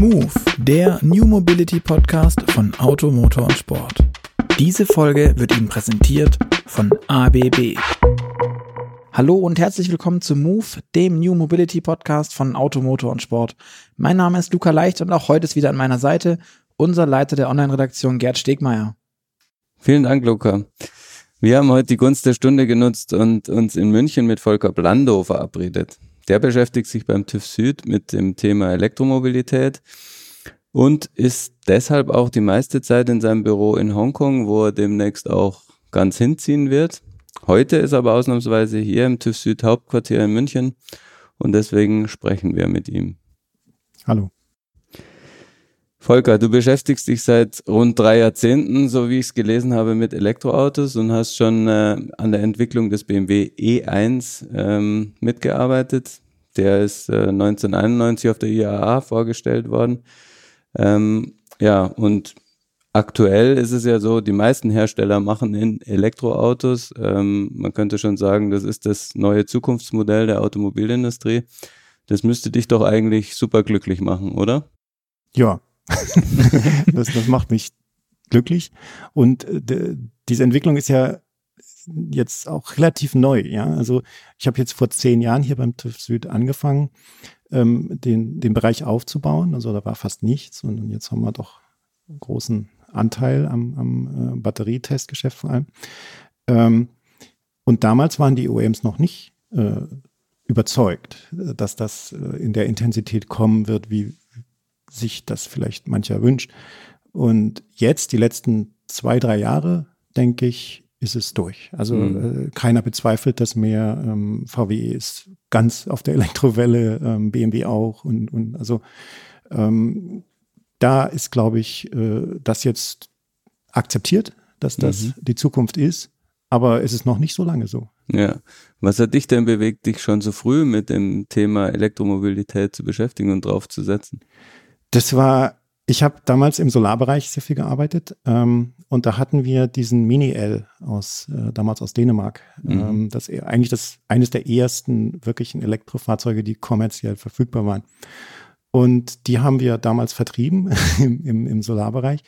Move, der New Mobility Podcast von Auto, Motor und Sport. Diese Folge wird Ihnen präsentiert von ABB. Hallo und herzlich willkommen zu Move, dem New Mobility Podcast von Auto, Motor und Sport. Mein Name ist Luca Leicht und auch heute ist wieder an meiner Seite unser Leiter der Online-Redaktion Gerd Stegmeier. Vielen Dank, Luca. Wir haben heute die Gunst der Stunde genutzt und uns in München mit Volker Blando verabredet. Der beschäftigt sich beim TÜV Süd mit dem Thema Elektromobilität und ist deshalb auch die meiste Zeit in seinem Büro in Hongkong, wo er demnächst auch ganz hinziehen wird. Heute ist er aber ausnahmsweise hier im TÜV Süd Hauptquartier in München und deswegen sprechen wir mit ihm. Hallo. Volker, du beschäftigst dich seit rund drei Jahrzehnten, so wie ich es gelesen habe, mit Elektroautos und hast schon äh, an der Entwicklung des BMW E1 ähm, mitgearbeitet. Der ist äh, 1991 auf der IAA vorgestellt worden. Ähm, ja, und aktuell ist es ja so, die meisten Hersteller machen in Elektroautos. Ähm, man könnte schon sagen, das ist das neue Zukunftsmodell der Automobilindustrie. Das müsste dich doch eigentlich super glücklich machen, oder? Ja, das, das macht mich glücklich. Und äh, diese Entwicklung ist ja jetzt auch relativ neu. Ja, also ich habe jetzt vor zehn Jahren hier beim TÜV Süd angefangen, ähm, den, den Bereich aufzubauen. Also da war fast nichts und jetzt haben wir doch einen großen Anteil am, am äh, Batterietestgeschäft vor allem. Ähm, und damals waren die OEMs noch nicht äh, überzeugt, dass das äh, in der Intensität kommen wird, wie, sich das vielleicht mancher wünscht. Und jetzt, die letzten zwei, drei Jahre, denke ich, ist es durch. Also mhm. äh, keiner bezweifelt das mehr. Ähm, VW ist ganz auf der Elektrowelle, ähm, BMW auch. Und, und also ähm, da ist, glaube ich, äh, das jetzt akzeptiert, dass das mhm. die Zukunft ist. Aber es ist noch nicht so lange so. Ja. Was hat dich denn bewegt, dich schon so früh mit dem Thema Elektromobilität zu beschäftigen und draufzusetzen? Das war, ich habe damals im Solarbereich sehr viel gearbeitet ähm, und da hatten wir diesen Mini-L aus, äh, damals aus Dänemark. Mhm. Ähm, das eigentlich das eines der ersten wirklichen Elektrofahrzeuge, die kommerziell verfügbar waren. Und die haben wir damals vertrieben im, im, im Solarbereich.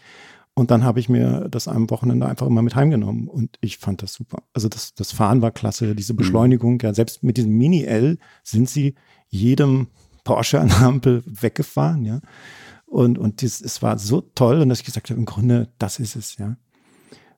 Und dann habe ich mir das am Wochenende einfach immer mit heimgenommen und ich fand das super. Also das, das Fahren war klasse, diese mhm. Beschleunigung. Ja, selbst mit diesem Mini-L sind sie jedem Porsche an der Ampel weggefahren, ja. Und, und dies, es war so toll und dass ich gesagt habe, im Grunde, das ist es, ja.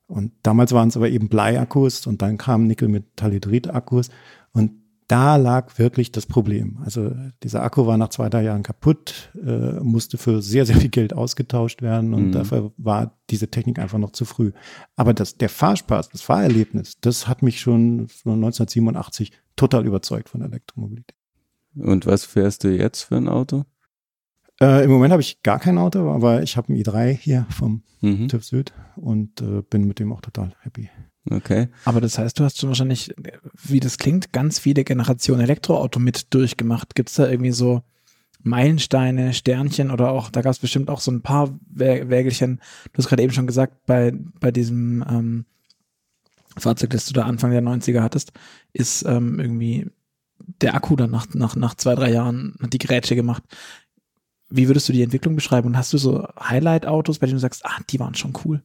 Und damals waren es aber eben Bleiakkus und dann kamen Nickel-Metallhydrid-Akkus und da lag wirklich das Problem. Also dieser Akku war nach zwei, drei Jahren kaputt, äh, musste für sehr, sehr viel Geld ausgetauscht werden und mhm. dafür war diese Technik einfach noch zu früh. Aber das, der Fahrspaß, das Fahrerlebnis, das hat mich schon 1987 total überzeugt von Elektromobilität. Und was fährst du jetzt für ein Auto? Äh, Im Moment habe ich gar kein Auto, aber ich habe ein i3 hier vom mhm. TÜV Süd und äh, bin mit dem auch total happy. Okay. Aber das heißt, du hast schon wahrscheinlich, wie das klingt, ganz viele Generationen Elektroauto mit durchgemacht. Gibt es da irgendwie so Meilensteine, Sternchen oder auch, da gab es bestimmt auch so ein paar Wägelchen. Du hast gerade eben schon gesagt, bei, bei diesem ähm, Fahrzeug, das du da Anfang der 90er hattest, ist ähm, irgendwie der Akku dann nach, nach, nach zwei, drei Jahren hat die Gerätsche gemacht. Wie würdest du die Entwicklung beschreiben? Und hast du so Highlight-Autos, bei denen du sagst, ah, die waren schon cool?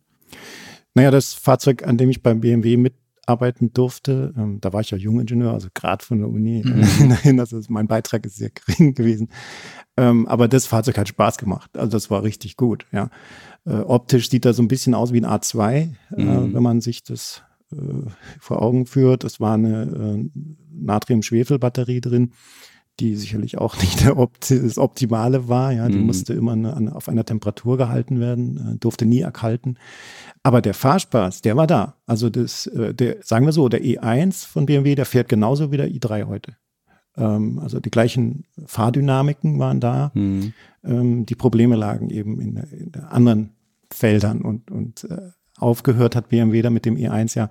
Naja, das Fahrzeug, an dem ich beim BMW mitarbeiten durfte, ähm, da war ich ja Jungingenieur, also gerade von der Uni mhm. also mein Beitrag ist sehr gering gewesen. Ähm, aber das Fahrzeug hat Spaß gemacht. Also das war richtig gut, ja. Äh, optisch sieht er so ein bisschen aus wie ein A2, äh, mhm. wenn man sich das äh, vor Augen führt. Es war eine äh, Natrium-Schwefel-Batterie drin, die sicherlich auch nicht Opti das Optimale war. Ja, die mhm. musste immer eine, eine, auf einer Temperatur gehalten werden, äh, durfte nie erkalten. Aber der Fahrspaß, der war da. Also das, äh, der, sagen wir so, der E1 von BMW, der fährt genauso wie der i3 heute. Ähm, also die gleichen Fahrdynamiken waren da. Mhm. Ähm, die Probleme lagen eben in, in anderen Feldern und, und äh, aufgehört hat BMW da mit dem E1 ja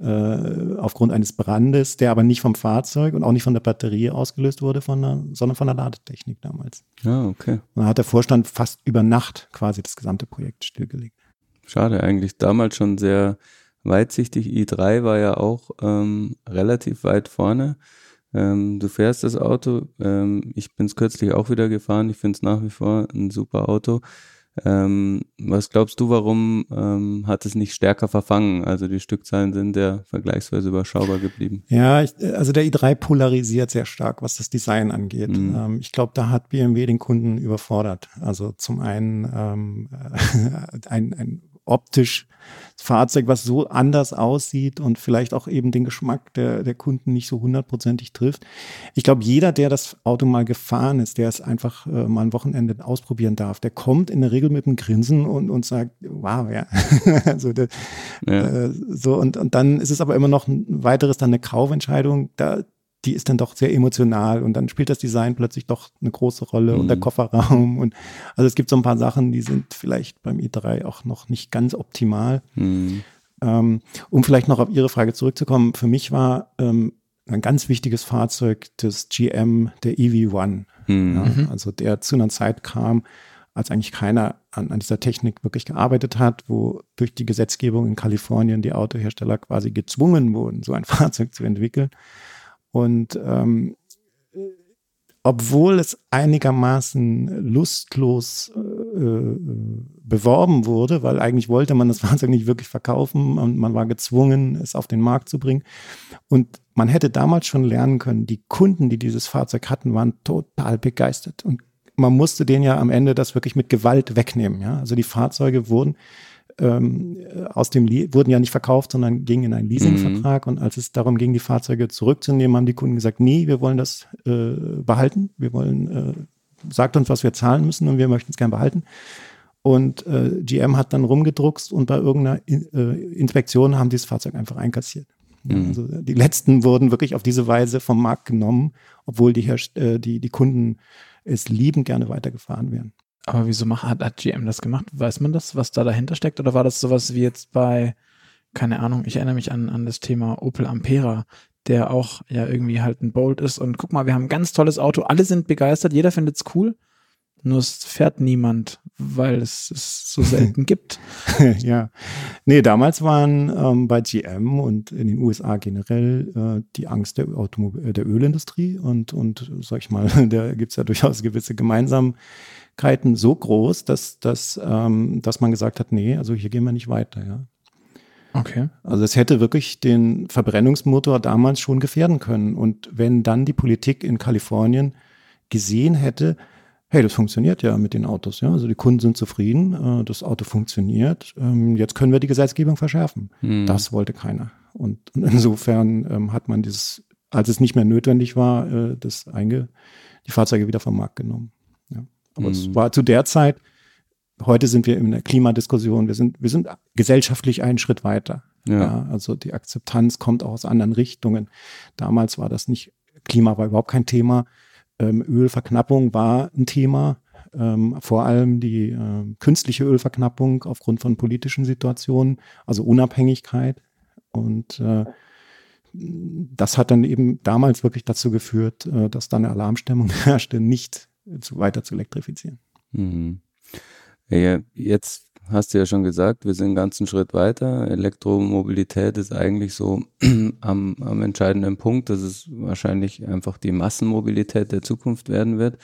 äh, aufgrund eines Brandes, der aber nicht vom Fahrzeug und auch nicht von der Batterie ausgelöst wurde, von der, sondern von der Ladetechnik damals. Ah, okay. Und dann hat der Vorstand fast über Nacht quasi das gesamte Projekt stillgelegt. Schade, eigentlich damals schon sehr weitsichtig. i3 war ja auch ähm, relativ weit vorne. Äh, Ähm, du fährst das Auto. Ähm, ich bin es kürzlich auch wieder gefahren. Ich finde es nach wie vor ein super Auto. Ähm, was glaubst du, warum ähm, hat es nicht stärker verfangen? Also die Stückzahlen sind ja vergleichsweise überschaubar geblieben. Ja, ich, also der i3 polarisiert sehr stark, was das Design angeht. Mhm. Ähm, ich glaube, da hat BMW den Kunden überfordert. Also zum einen ähm, ein, ein optisch Fahrzeug, was so anders aussieht und vielleicht auch eben den Geschmack der, der Kunden nicht so hundertprozentig trifft. Ich glaube, jeder, der das Auto mal gefahren ist, der es einfach äh, mal ein Wochenende ausprobieren darf, der kommt in der Regel mit einem Grinsen und, und sagt, wow, ja. also der, ja. Äh, so und, und dann ist es aber immer noch ein weiteres, dann eine Kaufentscheidung. Da, die ist dann doch sehr emotional und dann spielt das Design plötzlich doch eine große Rolle mhm. und der mhm. Kofferraum und also es gibt so ein paar Sachen, die sind vielleicht beim i3 auch noch nicht ganz optimal. Mhm. Ähm, um vielleicht noch auf Ihre Frage zurückzukommen, für mich war ähm, ein ganz wichtiges Fahrzeug das GM, der EV1. Mhm. Ja, also der zu einer Zeit kam, als eigentlich keiner an, an, dieser Technik wirklich gearbeitet hat, wo durch die Gesetzgebung in Kalifornien die Autohersteller quasi gezwungen wurden, so ein Fahrzeug zu entwickeln. Und ähm, obwohl es einigermaßen lustlos äh, äh, beworben wurde, weil eigentlich wollte man das Fahrzeug nicht wirklich verkaufen und man war gezwungen, es auf den Markt zu bringen. Und man hätte damals schon lernen können, die Kunden, die dieses Fahrzeug hatten, waren total begeistert. Und man musste denen ja am Ende das wirklich mit Gewalt wegnehmen. Ja? Also die Fahrzeuge wurden ähm, aus dem wurden ja nicht verkauft, sondern gingen in einen Leasingvertrag. Mhm. Und als es darum ging, die Fahrzeuge zurückzunehmen, haben die Kunden gesagt, nee, wir wollen das äh, behalten. Wir wollen, äh, sagt uns, was wir zahlen müssen und wir möchten es gern behalten. Und äh, GM hat dann rumgedruckst und bei irgendeiner äh, Inspektion haben die das Fahrzeug einfach einkassiert. Mhm. Also die letzten wurden wirklich auf diese Weise vom Markt genommen, obwohl die, Herst äh, die, die Kunden es liebend gerne weitergefahren wären. Aber wieso macht, hat, hat GM das gemacht? Weiß man das, was da dahinter steckt? Oder war das sowas wie jetzt bei, keine Ahnung, ich erinnere mich an, an das Thema Opel Ampera, der auch ja irgendwie halt ein Bolt ist. Und guck mal, wir haben ein ganz tolles Auto, alle sind begeistert, jeder findet es cool. Nur es fährt niemand, weil es es so selten gibt. ja. Nee, damals waren ähm, bei GM und in den USA generell äh, die Angst der, Automobil der Ölindustrie und, und sag ich mal, da gibt es ja durchaus gewisse Gemeinsamkeiten so groß, dass, dass, ähm, dass man gesagt hat, nee, also hier gehen wir nicht weiter, ja. Okay. Also es hätte wirklich den Verbrennungsmotor damals schon gefährden können. Und wenn dann die Politik in Kalifornien gesehen hätte, hey, das funktioniert ja mit den Autos, ja. Also die Kunden sind zufrieden, äh, das Auto funktioniert, ähm, jetzt können wir die Gesetzgebung verschärfen. Hm. Das wollte keiner. Und, und insofern ähm, hat man dieses, als es nicht mehr notwendig war, äh, das einge, die Fahrzeuge wieder vom Markt genommen. Aber mhm. es war zu der Zeit, heute sind wir in der Klimadiskussion, wir sind, wir sind gesellschaftlich einen Schritt weiter. Ja. ja. also die Akzeptanz kommt auch aus anderen Richtungen. Damals war das nicht, Klima war überhaupt kein Thema. Ähm, Ölverknappung war ein Thema. Ähm, vor allem die äh, künstliche Ölverknappung aufgrund von politischen Situationen, also Unabhängigkeit. Und äh, das hat dann eben damals wirklich dazu geführt, äh, dass dann eine Alarmstimmung herrschte, nicht zu, weiter zu elektrifizieren. Mhm. Ja, jetzt hast du ja schon gesagt, wir sind einen ganzen Schritt weiter. Elektromobilität ist eigentlich so am, am entscheidenden Punkt, dass es wahrscheinlich einfach die Massenmobilität der Zukunft werden wird.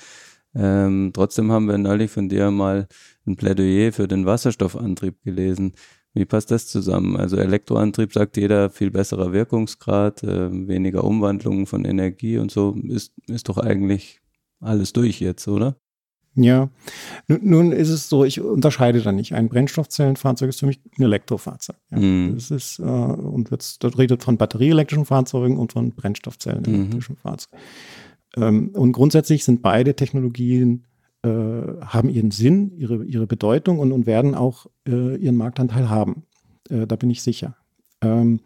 Ähm, trotzdem haben wir neulich von dir mal ein Plädoyer für den Wasserstoffantrieb gelesen. Wie passt das zusammen? Also Elektroantrieb sagt jeder, viel besserer Wirkungsgrad, äh, weniger Umwandlungen von Energie und so, ist, ist doch eigentlich alles durch jetzt, oder? Ja, nun, ist es so, ich unterscheide da nicht. Ein Brennstoffzellenfahrzeug ist für mich ein Elektrofahrzeug. Ja. Mm. Das ist, äh, und jetzt, das redet von batterieelektrischen Fahrzeugen und von Brennstoffzellenelektrischen mm. Fahrzeugen. Ähm, und grundsätzlich sind beide Technologien, äh, haben ihren Sinn, ihre, ihre Bedeutung und, und werden auch äh, ihren Marktanteil haben. Äh, da bin ich sicher. Ähm,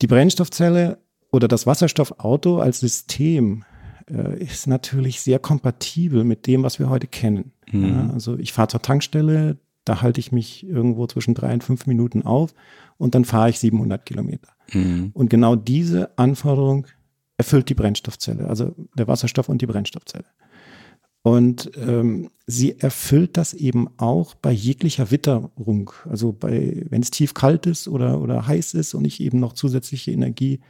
die Brennstoffzelle oder das Wasserstoffauto als System äh, ist natürlich sehr kompatibel mit dem, was wir heute kennen. Mhm. Ja, also ich fahre zur Tankstelle, da halte ich mich irgendwo zwischen drei und fünf Minuten auf und dann fahre ich 700 Kilometer. Mhm. Und genau diese Anforderung erfüllt die Brennstoffzelle, also der Wasserstoff und die Brennstoffzelle. Und ähm, sie erfüllt das eben auch bei jeglicher Witterung. Also bei, wenn es tief kalt ist oder, oder heiß ist und ich eben noch zusätzliche Energie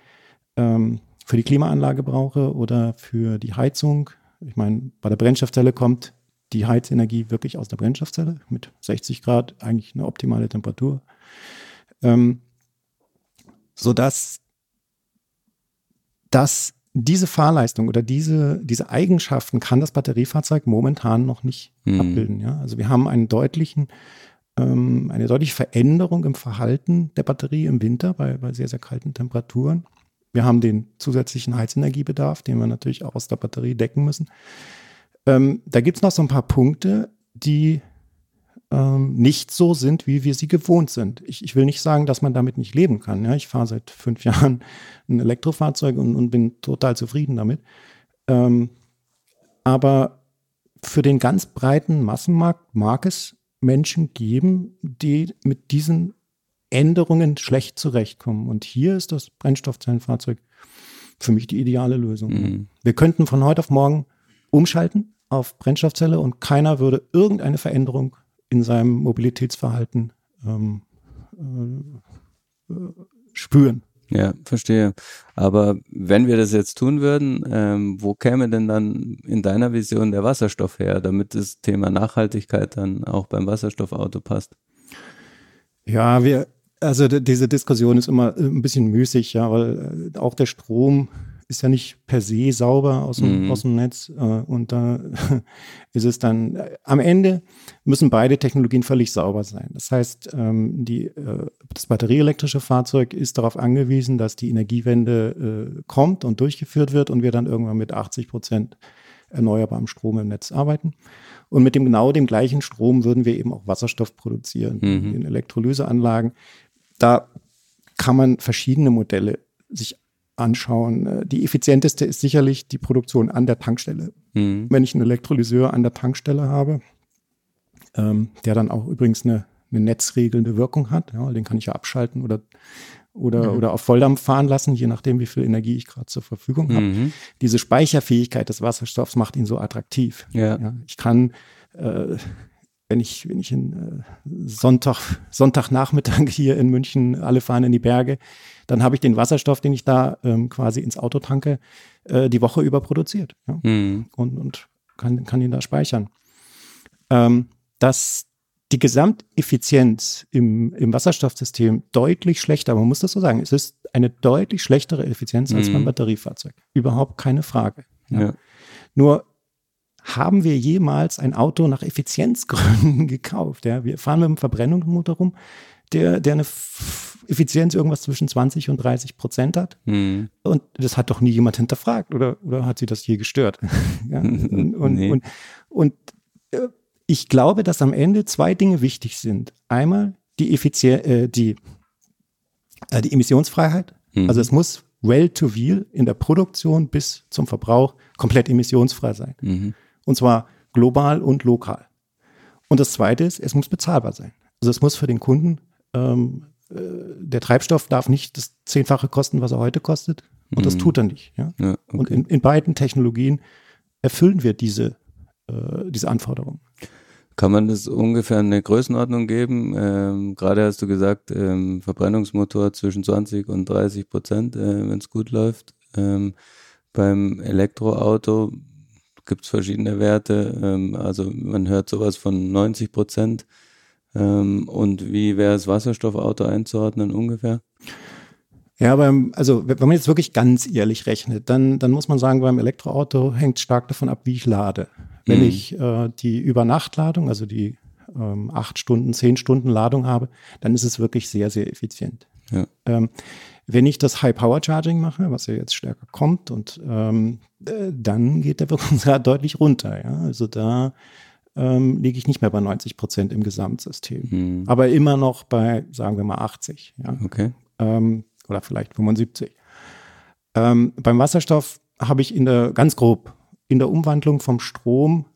ähm, für die Klimaanlage brauche oder für die Heizung. Ich meine, bei der Brennstoffzelle kommt die Heizenergie wirklich aus der Brennstoffzelle mit 60 Grad, eigentlich eine optimale Temperatur. Ähm, sodass dass diese Fahrleistung oder diese, diese Eigenschaften kann das Batteriefahrzeug momentan noch nicht mhm. abbilden. Ja? Also wir haben einen deutlichen, ähm, eine deutliche Veränderung im Verhalten der Batterie im Winter bei, bei sehr, sehr kalten Temperaturen. Wir haben den zusätzlichen Heizenergiebedarf, den wir natürlich auch aus der Batterie decken müssen. Ähm, da gibt es noch so ein paar Punkte, die ähm, nicht so sind, wie wir sie gewohnt sind. Ich, ich will nicht sagen, dass man damit nicht leben kann. Ja? Ich fahre seit fünf Jahren ein Elektrofahrzeug und, und bin total zufrieden damit. Ähm, aber für den ganz breiten Massenmarkt mag es Menschen geben, die mit diesen Änderungen schlecht zurechtkommen. Und hier ist das Brennstoffzellenfahrzeug für mich die ideale Lösung. Mhm. Wir könnten von heute auf morgen umschalten auf Brennstoffzelle und keiner würde irgendeine Veränderung in seinem Mobilitätsverhalten ähm, äh, spüren. Ja, verstehe. Aber wenn wir das jetzt tun würden, ähm, wo käme denn dann in deiner Vision der Wasserstoff her, damit das Thema Nachhaltigkeit dann auch beim Wasserstoffauto passt? Ja, wir, also diese Diskussion ist immer ein bisschen müßig, ja, weil äh, auch der Strom ist ja nicht per se sauber aus dem, mhm. aus dem Netz. Äh, und da ist es dann, äh, am Ende müssen beide Technologien völlig sauber sein. Das heißt, ähm, die, äh, das batterieelektrische Fahrzeug ist darauf angewiesen, dass die Energiewende äh, kommt und durchgeführt wird und wir dann irgendwann mit 80 Prozent erneuerbarem Strom im Netz arbeiten. Und mit dem genau dem gleichen Strom würden wir eben auch Wasserstoff produzieren mhm. in Elektrolyseanlagen. Da kann man verschiedene Modelle sich anschauen. Äh, die effizienteste ist sicherlich die Produktion an der Tankstelle. Mhm. Wenn ich einen Elektrolyseur an der Tankstelle habe, ähm, der dann auch übrigens eine, eine netzregelnde Wirkung hat, ja, den kann ich ja abschalten oder oder, mhm. oder auf Volldampf fahren lassen, je nachdem, wie viel Energie ich gerade zur Verfügung habe. Mhm. Diese Speicherfähigkeit des Wasserstoffs macht ihn so attraktiv. Ja. ja ich kann, äh, wenn ich, wenn ich in äh, Sonntag, Sonntagnachmittag hier in München, alle fahren in die Berge, dann habe ich den Wasserstoff, den ich da ähm, quasi ins Auto tanke, äh, die Woche über produziert. Ja? Mhm. Und, und kann, kann ihn da speichern. Ähm, dass die Gesamteffizienz im, im Wasserstoffsystem deutlich schlechter, man muss das so sagen, es ist eine deutlich schlechtere Effizienz als mhm. beim Batteriefahrzeug. Überhaupt keine Frage. Ja. Ja. Nur haben wir jemals ein Auto nach Effizienzgründen gekauft? Ja? Wir fahren mit einem Verbrennungsmotor rum, der, der eine Effizienz irgendwas zwischen 20 und 30 Prozent hat. Mhm. Und das hat doch nie jemand hinterfragt oder, oder hat sie das je gestört? ja, und, und, nee. und, und äh, ich glaube, dass am Ende zwei Dinge wichtig sind. Einmal die Effizienz, äh, die, äh, die Emissionsfreiheit. Mhm. Also es muss well to wheel in der Produktion bis zum Verbrauch komplett emissionsfrei sein. Mhm. Und zwar global und lokal. Und das zweite ist, es muss bezahlbar sein. Also es muss für den Kunden ähm, äh, der Treibstoff darf nicht das Zehnfache kosten, was er heute kostet. Und mhm. das tut er nicht. Ja? ja okay. Und in, in, beiden Technologien erfüllen wir diese, äh, diese Anforderungen. Kann man das ungefähr eine Größenordnung geben? Ähm, gerade hast du gesagt, ähm, Verbrennungsmotor zwischen 20 und 30 Prozent, äh, wenn es gut läuft. Ähm, beim Elektroauto gibt es verschiedene Werte. Ähm, also man hört sowas von 90 Prozent. Ähm, und wie wäre das Wasserstoffauto einzuordnen ungefähr? Ja, beim, also wenn man jetzt wirklich ganz ehrlich rechnet, dann, dann muss man sagen, beim Elektroauto hängt stark davon ab, wie ich lade. Wenn mhm. ich äh, die Übernachtladung, also die ähm, acht Stunden, zehn Stunden Ladung habe, dann ist es wirklich sehr, sehr effizient. Ja. Ähm, wenn ich das High-Power-Charging mache, was ja jetzt stärker kommt, und ähm, äh, dann geht der Wirkungsgrad deutlich runter. Ja? Also da ähm, liege ich nicht mehr bei 90 Prozent im Gesamtsystem. Mhm. Aber immer noch bei, sagen wir mal, 80. Ja? Okay. Ähm, oder vielleicht 75. Ähm, beim Wasserstoff habe ich in der, ganz grob, in der Umwandlung vom Strom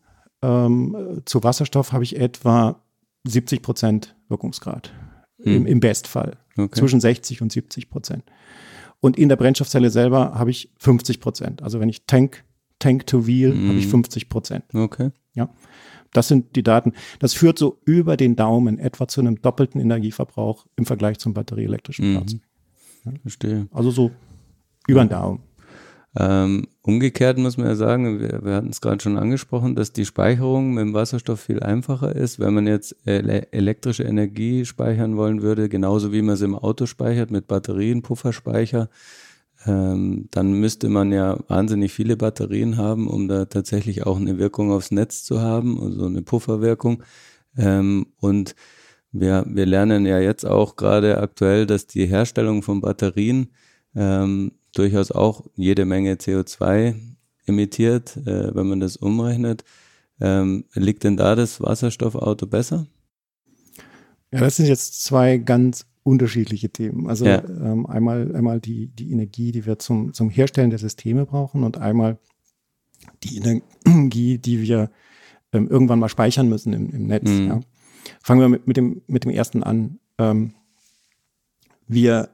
ähm, zu Wasserstoff habe ich etwa 70 Prozent Wirkungsgrad. Mhm. Im, Im Bestfall. Okay. Zwischen 60 und 70 Prozent. Und in der Brennstoffzelle selber habe ich 50 Prozent. Also wenn ich Tank, Tank to Wheel, mhm. habe ich 50 Prozent. Okay. Ja. Das sind die Daten. Das führt so über den Daumen etwa zu einem doppelten Energieverbrauch im Vergleich zum batterieelektrischen mhm. Fahrzeug. Ja. Verstehe. Also so über den Daumen. Ähm, umgekehrt muss man ja sagen, wir, wir hatten es gerade schon angesprochen, dass die Speicherung mit dem Wasserstoff viel einfacher ist. Wenn man jetzt ele elektrische Energie speichern wollen würde, genauso wie man es im Auto speichert mit Batterien, Pufferspeicher, ähm, dann müsste man ja wahnsinnig viele Batterien haben, um da tatsächlich auch eine Wirkung aufs Netz zu haben, also eine Pufferwirkung. Ähm, und wir, wir lernen ja jetzt auch gerade aktuell, dass die Herstellung von Batterien ähm, durchaus auch jede Menge CO2 emittiert, äh, wenn man das umrechnet. Ähm, liegt denn da das Wasserstoffauto besser? Ja, das sind jetzt zwei ganz unterschiedliche Themen. Also ja. ähm, einmal, einmal die, die Energie, die wir zum, zum Herstellen der Systeme brauchen und einmal die Energie, die wir ähm, irgendwann mal speichern müssen im, im Netz. Mhm. Ja. Fangen wir mit, mit, dem, mit dem ersten an. Ähm, wir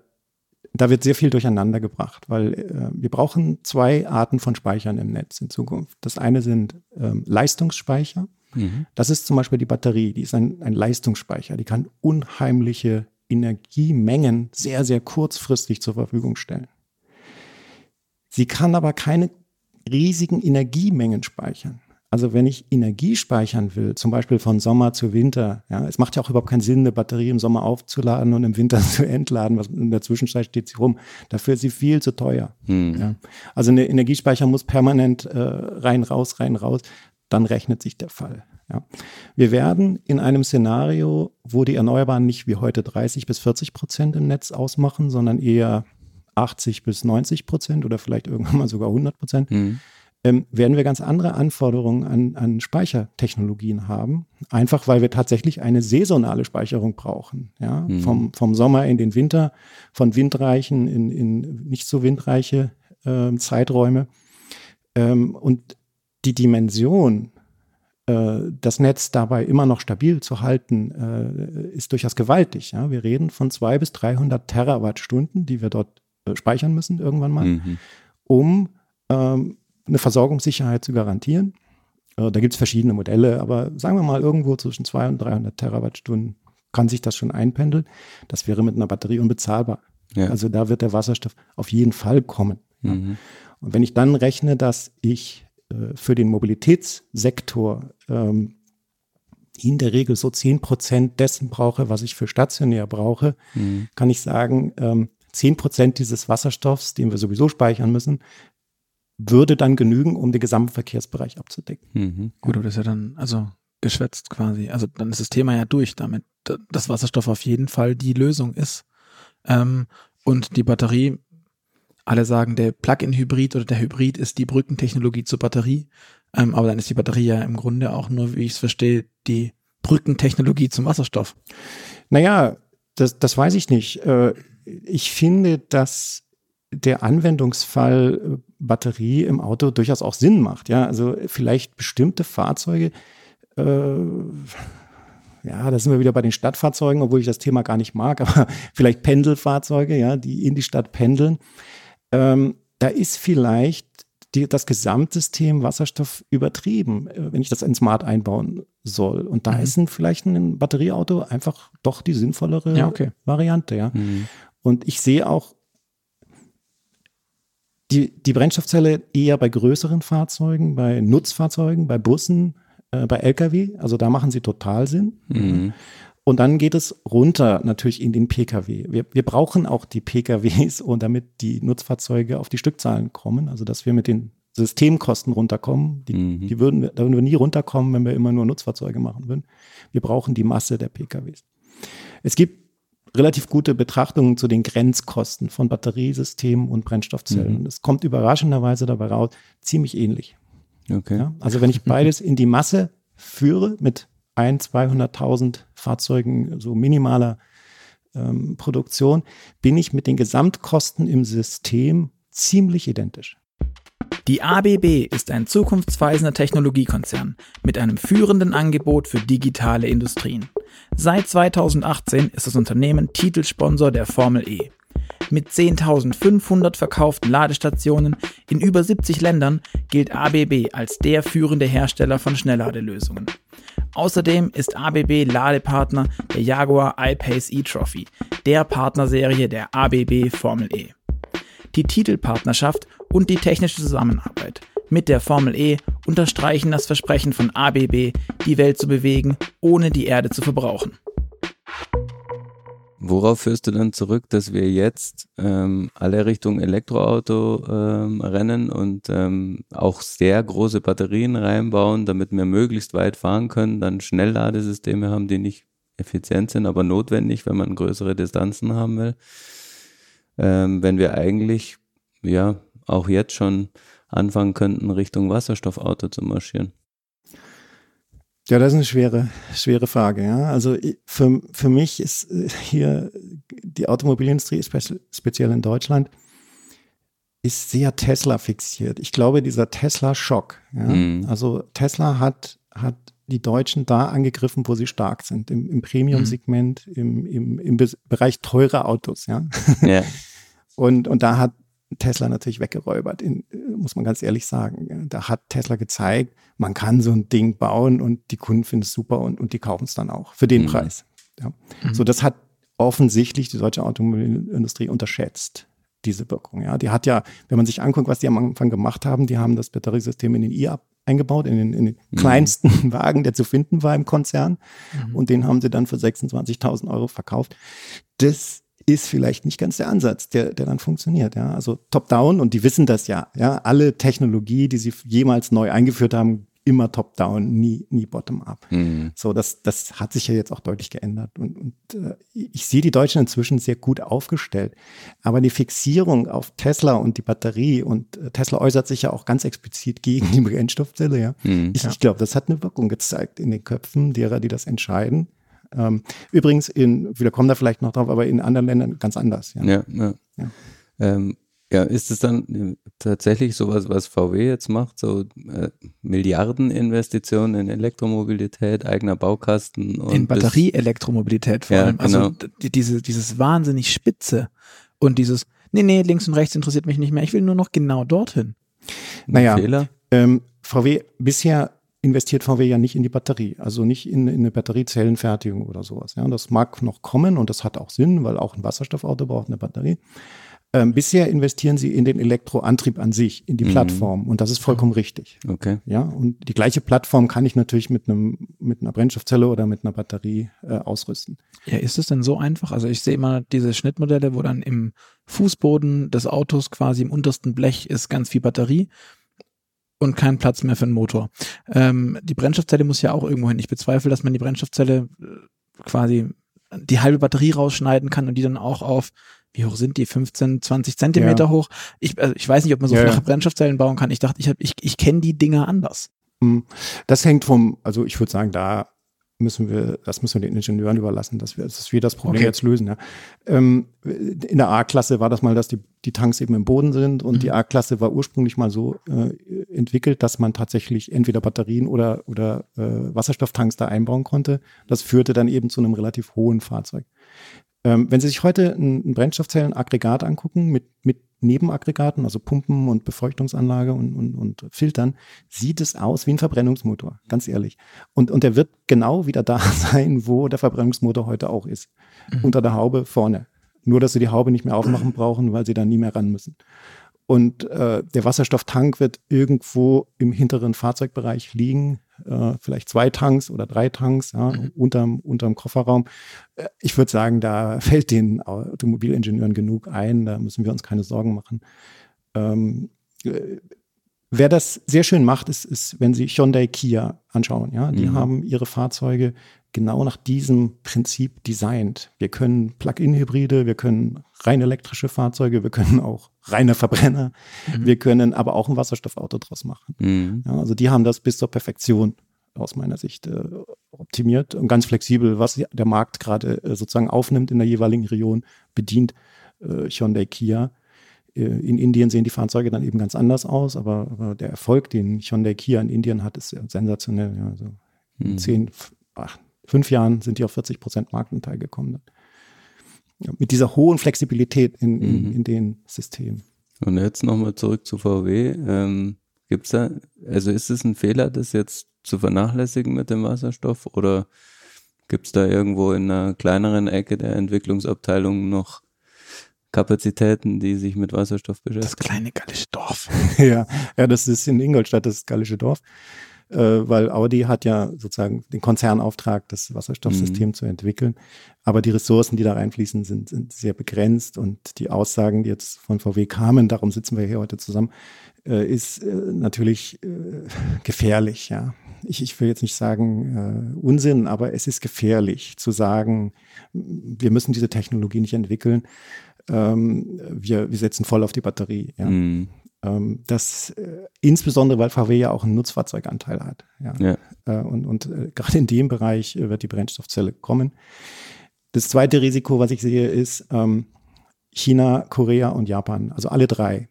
da wird sehr viel durcheinander gebracht, weil äh, wir brauchen zwei Arten von Speichern im Netz in Zukunft. Das eine sind ähm, Leistungsspeicher. Mhm. Das ist zum Beispiel die Batterie, die ist ein, ein Leistungsspeicher, die kann unheimliche Energiemengen sehr, sehr kurzfristig zur Verfügung stellen. Sie kann aber keine riesigen Energiemengen speichern. Also wenn ich Energie speichern will, zum Beispiel von Sommer zu Winter, ja, es macht ja auch überhaupt keinen Sinn, eine Batterie im Sommer aufzuladen und im Winter zu entladen, was in der Zwischenzeit steht sie rum. Dafür ist sie viel zu teuer. Hm. Ja. Also eine Energiespeicher muss permanent äh, rein, raus, rein, raus. Dann rechnet sich der Fall. Ja. Wir werden in einem Szenario, wo die Erneuerbaren nicht wie heute 30 bis 40 Prozent im Netz ausmachen, sondern eher 80 bis 90 Prozent oder vielleicht irgendwann mal sogar 100 Prozent, hm ähm, werden wir ganz andere Anforderungen an, an Speichertechnologien haben. Einfach weil wir tatsächlich eine saisonale Speicherung brauchen. Ja? Mhm. Vom, vom Sommer in den Winter, von windreichen in, in nicht so windreiche äh, Zeiträume. Ähm, und die Dimension, äh, das Netz dabei immer noch stabil zu halten, äh, ist durchaus gewaltig. Ja? Wir reden von zwei bis 300 Terawattstunden, die wir dort äh, speichern müssen irgendwann mal, mhm. um ähm, eine Versorgungssicherheit zu garantieren. Äh, da gibt es verschiedene Modelle, aber sagen wir mal irgendwo zwischen 200 und 300 Terawattstunden kann sich das schon einpendeln. Das wäre mit einer Batterie unbezahlbar. Ja. Also da wird der Wasserstoff auf jeden Fall kommen. Mhm. Und wenn ich dann rechne, dass ich äh, für den Mobilitätssektor ähm, in der Regel so 10 Prozent dessen brauche, was ich für stationär brauche, mhm. kann ich sagen, ähm, 10 Prozent dieses Wasserstoffs, den wir sowieso speichern müssen, würde dann genügen, um den gesamten Verkehrsbereich abzudecken. Mhm. Gut, aber das ist ja dann, also geschwätzt quasi. Also dann ist das Thema ja durch damit, dass Wasserstoff auf jeden Fall die Lösung ist. Ähm, und die Batterie, alle sagen, der Plug-in-Hybrid oder der Hybrid ist die Brückentechnologie zur Batterie. Ähm, aber dann ist die Batterie ja im Grunde auch nur, wie ich es verstehe, die Brückentechnologie zum Wasserstoff. Naja, das, das weiß ich nicht. Äh, ich finde, dass der Anwendungsfall äh, Batterie im Auto durchaus auch Sinn macht. Ja, also vielleicht bestimmte Fahrzeuge, äh, ja, da sind wir wieder bei den Stadtfahrzeugen, obwohl ich das Thema gar nicht mag, aber vielleicht Pendelfahrzeuge, ja, die in die Stadt pendeln. Ähm, da ist vielleicht die, das Gesamtsystem Wasserstoff übertrieben, äh, wenn ich das in Smart einbauen soll. Und da mhm. ist ein, vielleicht ein Batterieauto einfach doch die sinnvollere ja, okay. Variante, ja. Mhm. Und ich sehe auch die, die Brennstoffzelle eher bei größeren Fahrzeugen, bei Nutzfahrzeugen, bei Bussen, äh, bei Lkw. Also da machen sie total Sinn. Mhm. Und dann geht es runter natürlich in den Pkw. Wir, wir brauchen auch die Pkws, und damit die Nutzfahrzeuge auf die Stückzahlen kommen, also dass wir mit den Systemkosten runterkommen. Die, mhm. die würden, da würden wir nie runterkommen, wenn wir immer nur Nutzfahrzeuge machen würden. Wir brauchen die Masse der Pkws. Es gibt relativ gute Betrachtungen zu den Grenzkosten von Batteriesystemen und Brennstoffzellen. Mhm. Es kommt überraschenderweise dabei raus, ziemlich ähnlich. Okay. Ja, also wenn ich beides in die Masse führe mit ein, 200.000 Fahrzeugen, so minimaler ähm, Produktion, bin ich mit den Gesamtkosten im System ziemlich identisch. Die ABB ist ein zukunftsweisender Technologiekonzern mit einem führenden Angebot für digitale Industrien. Seit 2018 ist das Unternehmen Titelsponsor der Formel E. Mit 10.500 verkauften Ladestationen in über 70 Ländern gilt ABB als der führende Hersteller von Schnellladelösungen. Außerdem ist ABB Ladepartner der Jaguar I-Pace e-Trophy, der Partnerserie der ABB Formel E. Die Titelpartnerschaft und die technische Zusammenarbeit mit der Formel E unterstreichen das Versprechen von ABB, die Welt zu bewegen, ohne die Erde zu verbrauchen. Worauf führst du dann zurück, dass wir jetzt ähm, alle Richtung Elektroauto ähm, rennen und ähm, auch sehr große Batterien reinbauen, damit wir möglichst weit fahren können, dann Schnellladesysteme haben, die nicht effizient sind, aber notwendig, wenn man größere Distanzen haben will. Ähm, wenn wir eigentlich ja auch jetzt schon anfangen könnten, Richtung Wasserstoffauto zu marschieren. Ja, das ist eine schwere, schwere Frage. Ja. Also für, für mich ist äh, hier die Automobilindustrie, speziell in Deutschland, ist sehr Tesla fixiert. Ich glaube, dieser Tesla-Schock. Ja, mhm. Also Tesla hat, hat die Deutschen da angegriffen, wo sie stark sind, im, im Premium-Segment, mhm. im, im, im Bereich teurer Autos. Ja. ja. Und, und da hat Tesla natürlich weggeräubert, in, muss man ganz ehrlich sagen. Da hat Tesla gezeigt, man kann so ein Ding bauen und die Kunden finden es super und, und die kaufen es dann auch für den mhm. Preis. Ja. Mhm. So, das hat offensichtlich die deutsche Automobilindustrie unterschätzt, diese Wirkung. Ja. Die hat ja, wenn man sich anguckt, was die am Anfang gemacht haben, die haben das Batteriesystem in den i eingebaut, in den, in den mhm. kleinsten Wagen, der zu finden war im Konzern. Mhm. Und den haben sie dann für 26.000 Euro verkauft. Das ist vielleicht nicht ganz der Ansatz, der, der dann funktioniert. Ja? Also top-down und die wissen das ja. Ja, alle Technologie, die sie jemals neu eingeführt haben, immer top-down, nie, nie bottom-up. Mhm. So, das, das hat sich ja jetzt auch deutlich geändert. Und, und äh, ich sehe die Deutschen inzwischen sehr gut aufgestellt. Aber die Fixierung auf Tesla und die Batterie und äh, Tesla äußert sich ja auch ganz explizit gegen die Brennstoffzelle, ja. Mhm. Ich, ich glaube, das hat eine Wirkung gezeigt in den Köpfen derer, die das entscheiden. Ähm, übrigens, in, wir kommen da vielleicht noch drauf, aber in anderen Ländern ganz anders. Ja, ja. ja. ja. Ähm, ja ist es dann äh, tatsächlich sowas, was VW jetzt macht, so äh, Milliardeninvestitionen in Elektromobilität, eigener Baukasten und in Batterie-Elektromobilität vor ja, allem. Also genau. die, diese, dieses wahnsinnig Spitze und dieses, nee, nee, links und rechts interessiert mich nicht mehr, ich will nur noch genau dorthin. Naja, Fehler? Ähm, VW bisher investiert VW ja nicht in die Batterie, also nicht in, in eine Batteriezellenfertigung oder sowas. Ja, das mag noch kommen und das hat auch Sinn, weil auch ein Wasserstoffauto braucht eine Batterie. Ähm, bisher investieren sie in den Elektroantrieb an sich, in die mhm. Plattform und das ist vollkommen richtig. Okay. Ja, und die gleiche Plattform kann ich natürlich mit einem mit einer Brennstoffzelle oder mit einer Batterie äh, ausrüsten. Ja, ist es denn so einfach? Also ich sehe immer diese Schnittmodelle, wo dann im Fußboden des Autos quasi im untersten Blech ist ganz viel Batterie und kein Platz mehr für einen Motor. Ähm, die Brennstoffzelle muss ja auch irgendwo hin. Ich bezweifle, dass man die Brennstoffzelle äh, quasi die halbe Batterie rausschneiden kann und die dann auch auf, wie hoch sind die? 15, 20 Zentimeter ja. hoch. Ich, also ich weiß nicht, ob man so ja, flache Brennstoffzellen bauen kann. Ich dachte, ich, hab, ich, ich kenne die Dinger anders. Hm. Das hängt vom, also ich würde sagen, da müssen wir, das müssen wir den Ingenieuren überlassen, dass wir, dass wir das Problem okay. jetzt lösen. Ja. Ähm, in der A-Klasse war das mal, dass die, die Tanks eben im Boden sind und mhm. die A-Klasse war ursprünglich mal so äh, entwickelt, dass man tatsächlich entweder Batterien oder, oder äh, Wasserstofftanks da einbauen konnte. Das führte dann eben zu einem relativ hohen Fahrzeug. Ähm, wenn Sie sich heute ein, ein Brennstoffzellenaggregat angucken mit, mit Nebenaggregaten, also Pumpen und Befeuchtungsanlage und, und, und Filtern, sieht es aus wie ein Verbrennungsmotor, ganz ehrlich. Und, und der wird genau wieder da sein, wo der Verbrennungsmotor heute auch ist. Mhm. Unter der Haube vorne. Nur, dass sie die Haube nicht mehr aufmachen brauchen, weil sie da nie mehr ran müssen. Und äh, der Wasserstofftank wird irgendwo im hinteren Fahrzeugbereich liegen, äh, vielleicht zwei Tanks oder drei Tanks ja, mhm. unterm, unterm Kofferraum. Äh, ich würde sagen, da fällt den Automobilingenieuren genug ein, da müssen wir uns keine Sorgen machen. Ähm, äh, Wer das sehr schön macht, ist, ist, wenn Sie Hyundai Kia anschauen. Ja, die mhm. haben ihre Fahrzeuge genau nach diesem Prinzip designt. Wir können Plug-in-Hybride, wir können rein elektrische Fahrzeuge, wir können auch reine Verbrenner, mhm. wir können aber auch ein Wasserstoffauto draus machen. Mhm. Ja, also die haben das bis zur Perfektion aus meiner Sicht äh, optimiert und ganz flexibel, was der Markt gerade äh, sozusagen aufnimmt in der jeweiligen Region, bedient äh, Hyundai Kia. Äh, in Indien sehen die Fahrzeuge dann eben ganz anders aus, aber, aber der Erfolg, den Hyundai Kia in Indien hat, ist sensationell. Ja, also mhm. zehn, ach, fünf Jahren sind die auf 40 Prozent Marktanteil gekommen. Mit dieser hohen Flexibilität in, in, mhm. in den Systemen. Und jetzt nochmal zurück zu VW. Ähm, gibt's da, also ist es ein Fehler, das jetzt zu vernachlässigen mit dem Wasserstoff oder gibt es da irgendwo in einer kleineren Ecke der Entwicklungsabteilung noch Kapazitäten, die sich mit Wasserstoff beschäftigen. Das kleine gallische Dorf. ja, ja, das ist in Ingolstadt, das gallische Dorf. Äh, weil Audi hat ja sozusagen den Konzernauftrag, das Wasserstoffsystem mhm. zu entwickeln. Aber die Ressourcen, die da reinfließen, sind, sind sehr begrenzt und die Aussagen, die jetzt von VW kamen, darum sitzen wir hier heute zusammen, äh, ist äh, natürlich äh, gefährlich, ja. Ich, ich will jetzt nicht sagen äh, Unsinn, aber es ist gefährlich zu sagen, wir müssen diese Technologie nicht entwickeln. Ähm, wir, wir setzen voll auf die Batterie. Ja. Mhm. Ähm, das äh, insbesondere, weil VW ja auch einen Nutzfahrzeuganteil hat. Ja. ja. Äh, und und äh, gerade in dem Bereich äh, wird die Brennstoffzelle kommen. Das zweite Risiko, was ich sehe, ist ähm, China, Korea und Japan, also alle drei.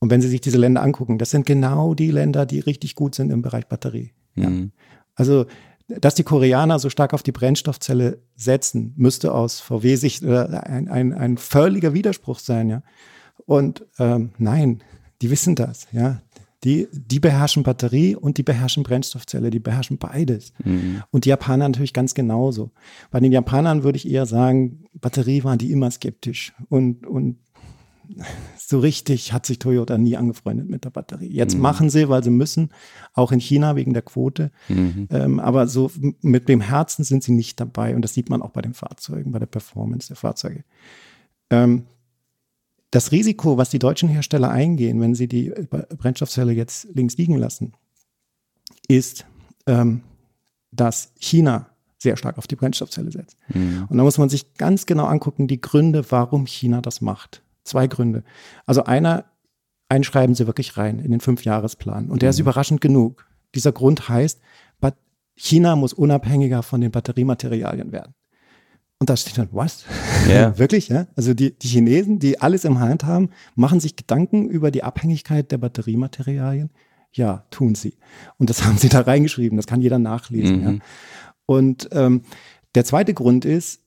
Und wenn Sie sich diese Länder angucken, das sind genau die Länder, die richtig gut sind im Bereich Batterie. Mhm. Ja. Also dass die Koreaner so stark auf die Brennstoffzelle setzen, müsste aus VW-Sicht ein, ein, ein völliger Widerspruch sein, ja. Und ähm, nein, die wissen das, ja. Die, die beherrschen Batterie und die beherrschen Brennstoffzelle, die beherrschen beides. Mhm. Und die Japaner natürlich ganz genauso. Bei den Japanern würde ich eher sagen, Batterie waren die immer skeptisch und, und so richtig hat sich Toyota nie angefreundet mit der Batterie. Jetzt mhm. machen sie, weil sie müssen, auch in China wegen der Quote. Mhm. Ähm, aber so mit dem Herzen sind sie nicht dabei. Und das sieht man auch bei den Fahrzeugen, bei der Performance der Fahrzeuge. Ähm, das Risiko, was die deutschen Hersteller eingehen, wenn sie die Brennstoffzelle jetzt links liegen lassen, ist, ähm, dass China sehr stark auf die Brennstoffzelle setzt. Mhm. Und da muss man sich ganz genau angucken, die Gründe, warum China das macht. Zwei Gründe. Also einer, einen schreiben sie wirklich rein in den Fünfjahresplan. Und der mhm. ist überraschend genug. Dieser Grund heißt, China muss unabhängiger von den Batteriematerialien werden. Und da steht dann, was? Ja. Wirklich, ja? Also die, die Chinesen, die alles im Hand haben, machen sich Gedanken über die Abhängigkeit der Batteriematerialien. Ja, tun sie. Und das haben sie da reingeschrieben. Das kann jeder nachlesen. Mhm. Ja? Und ähm, der zweite Grund ist,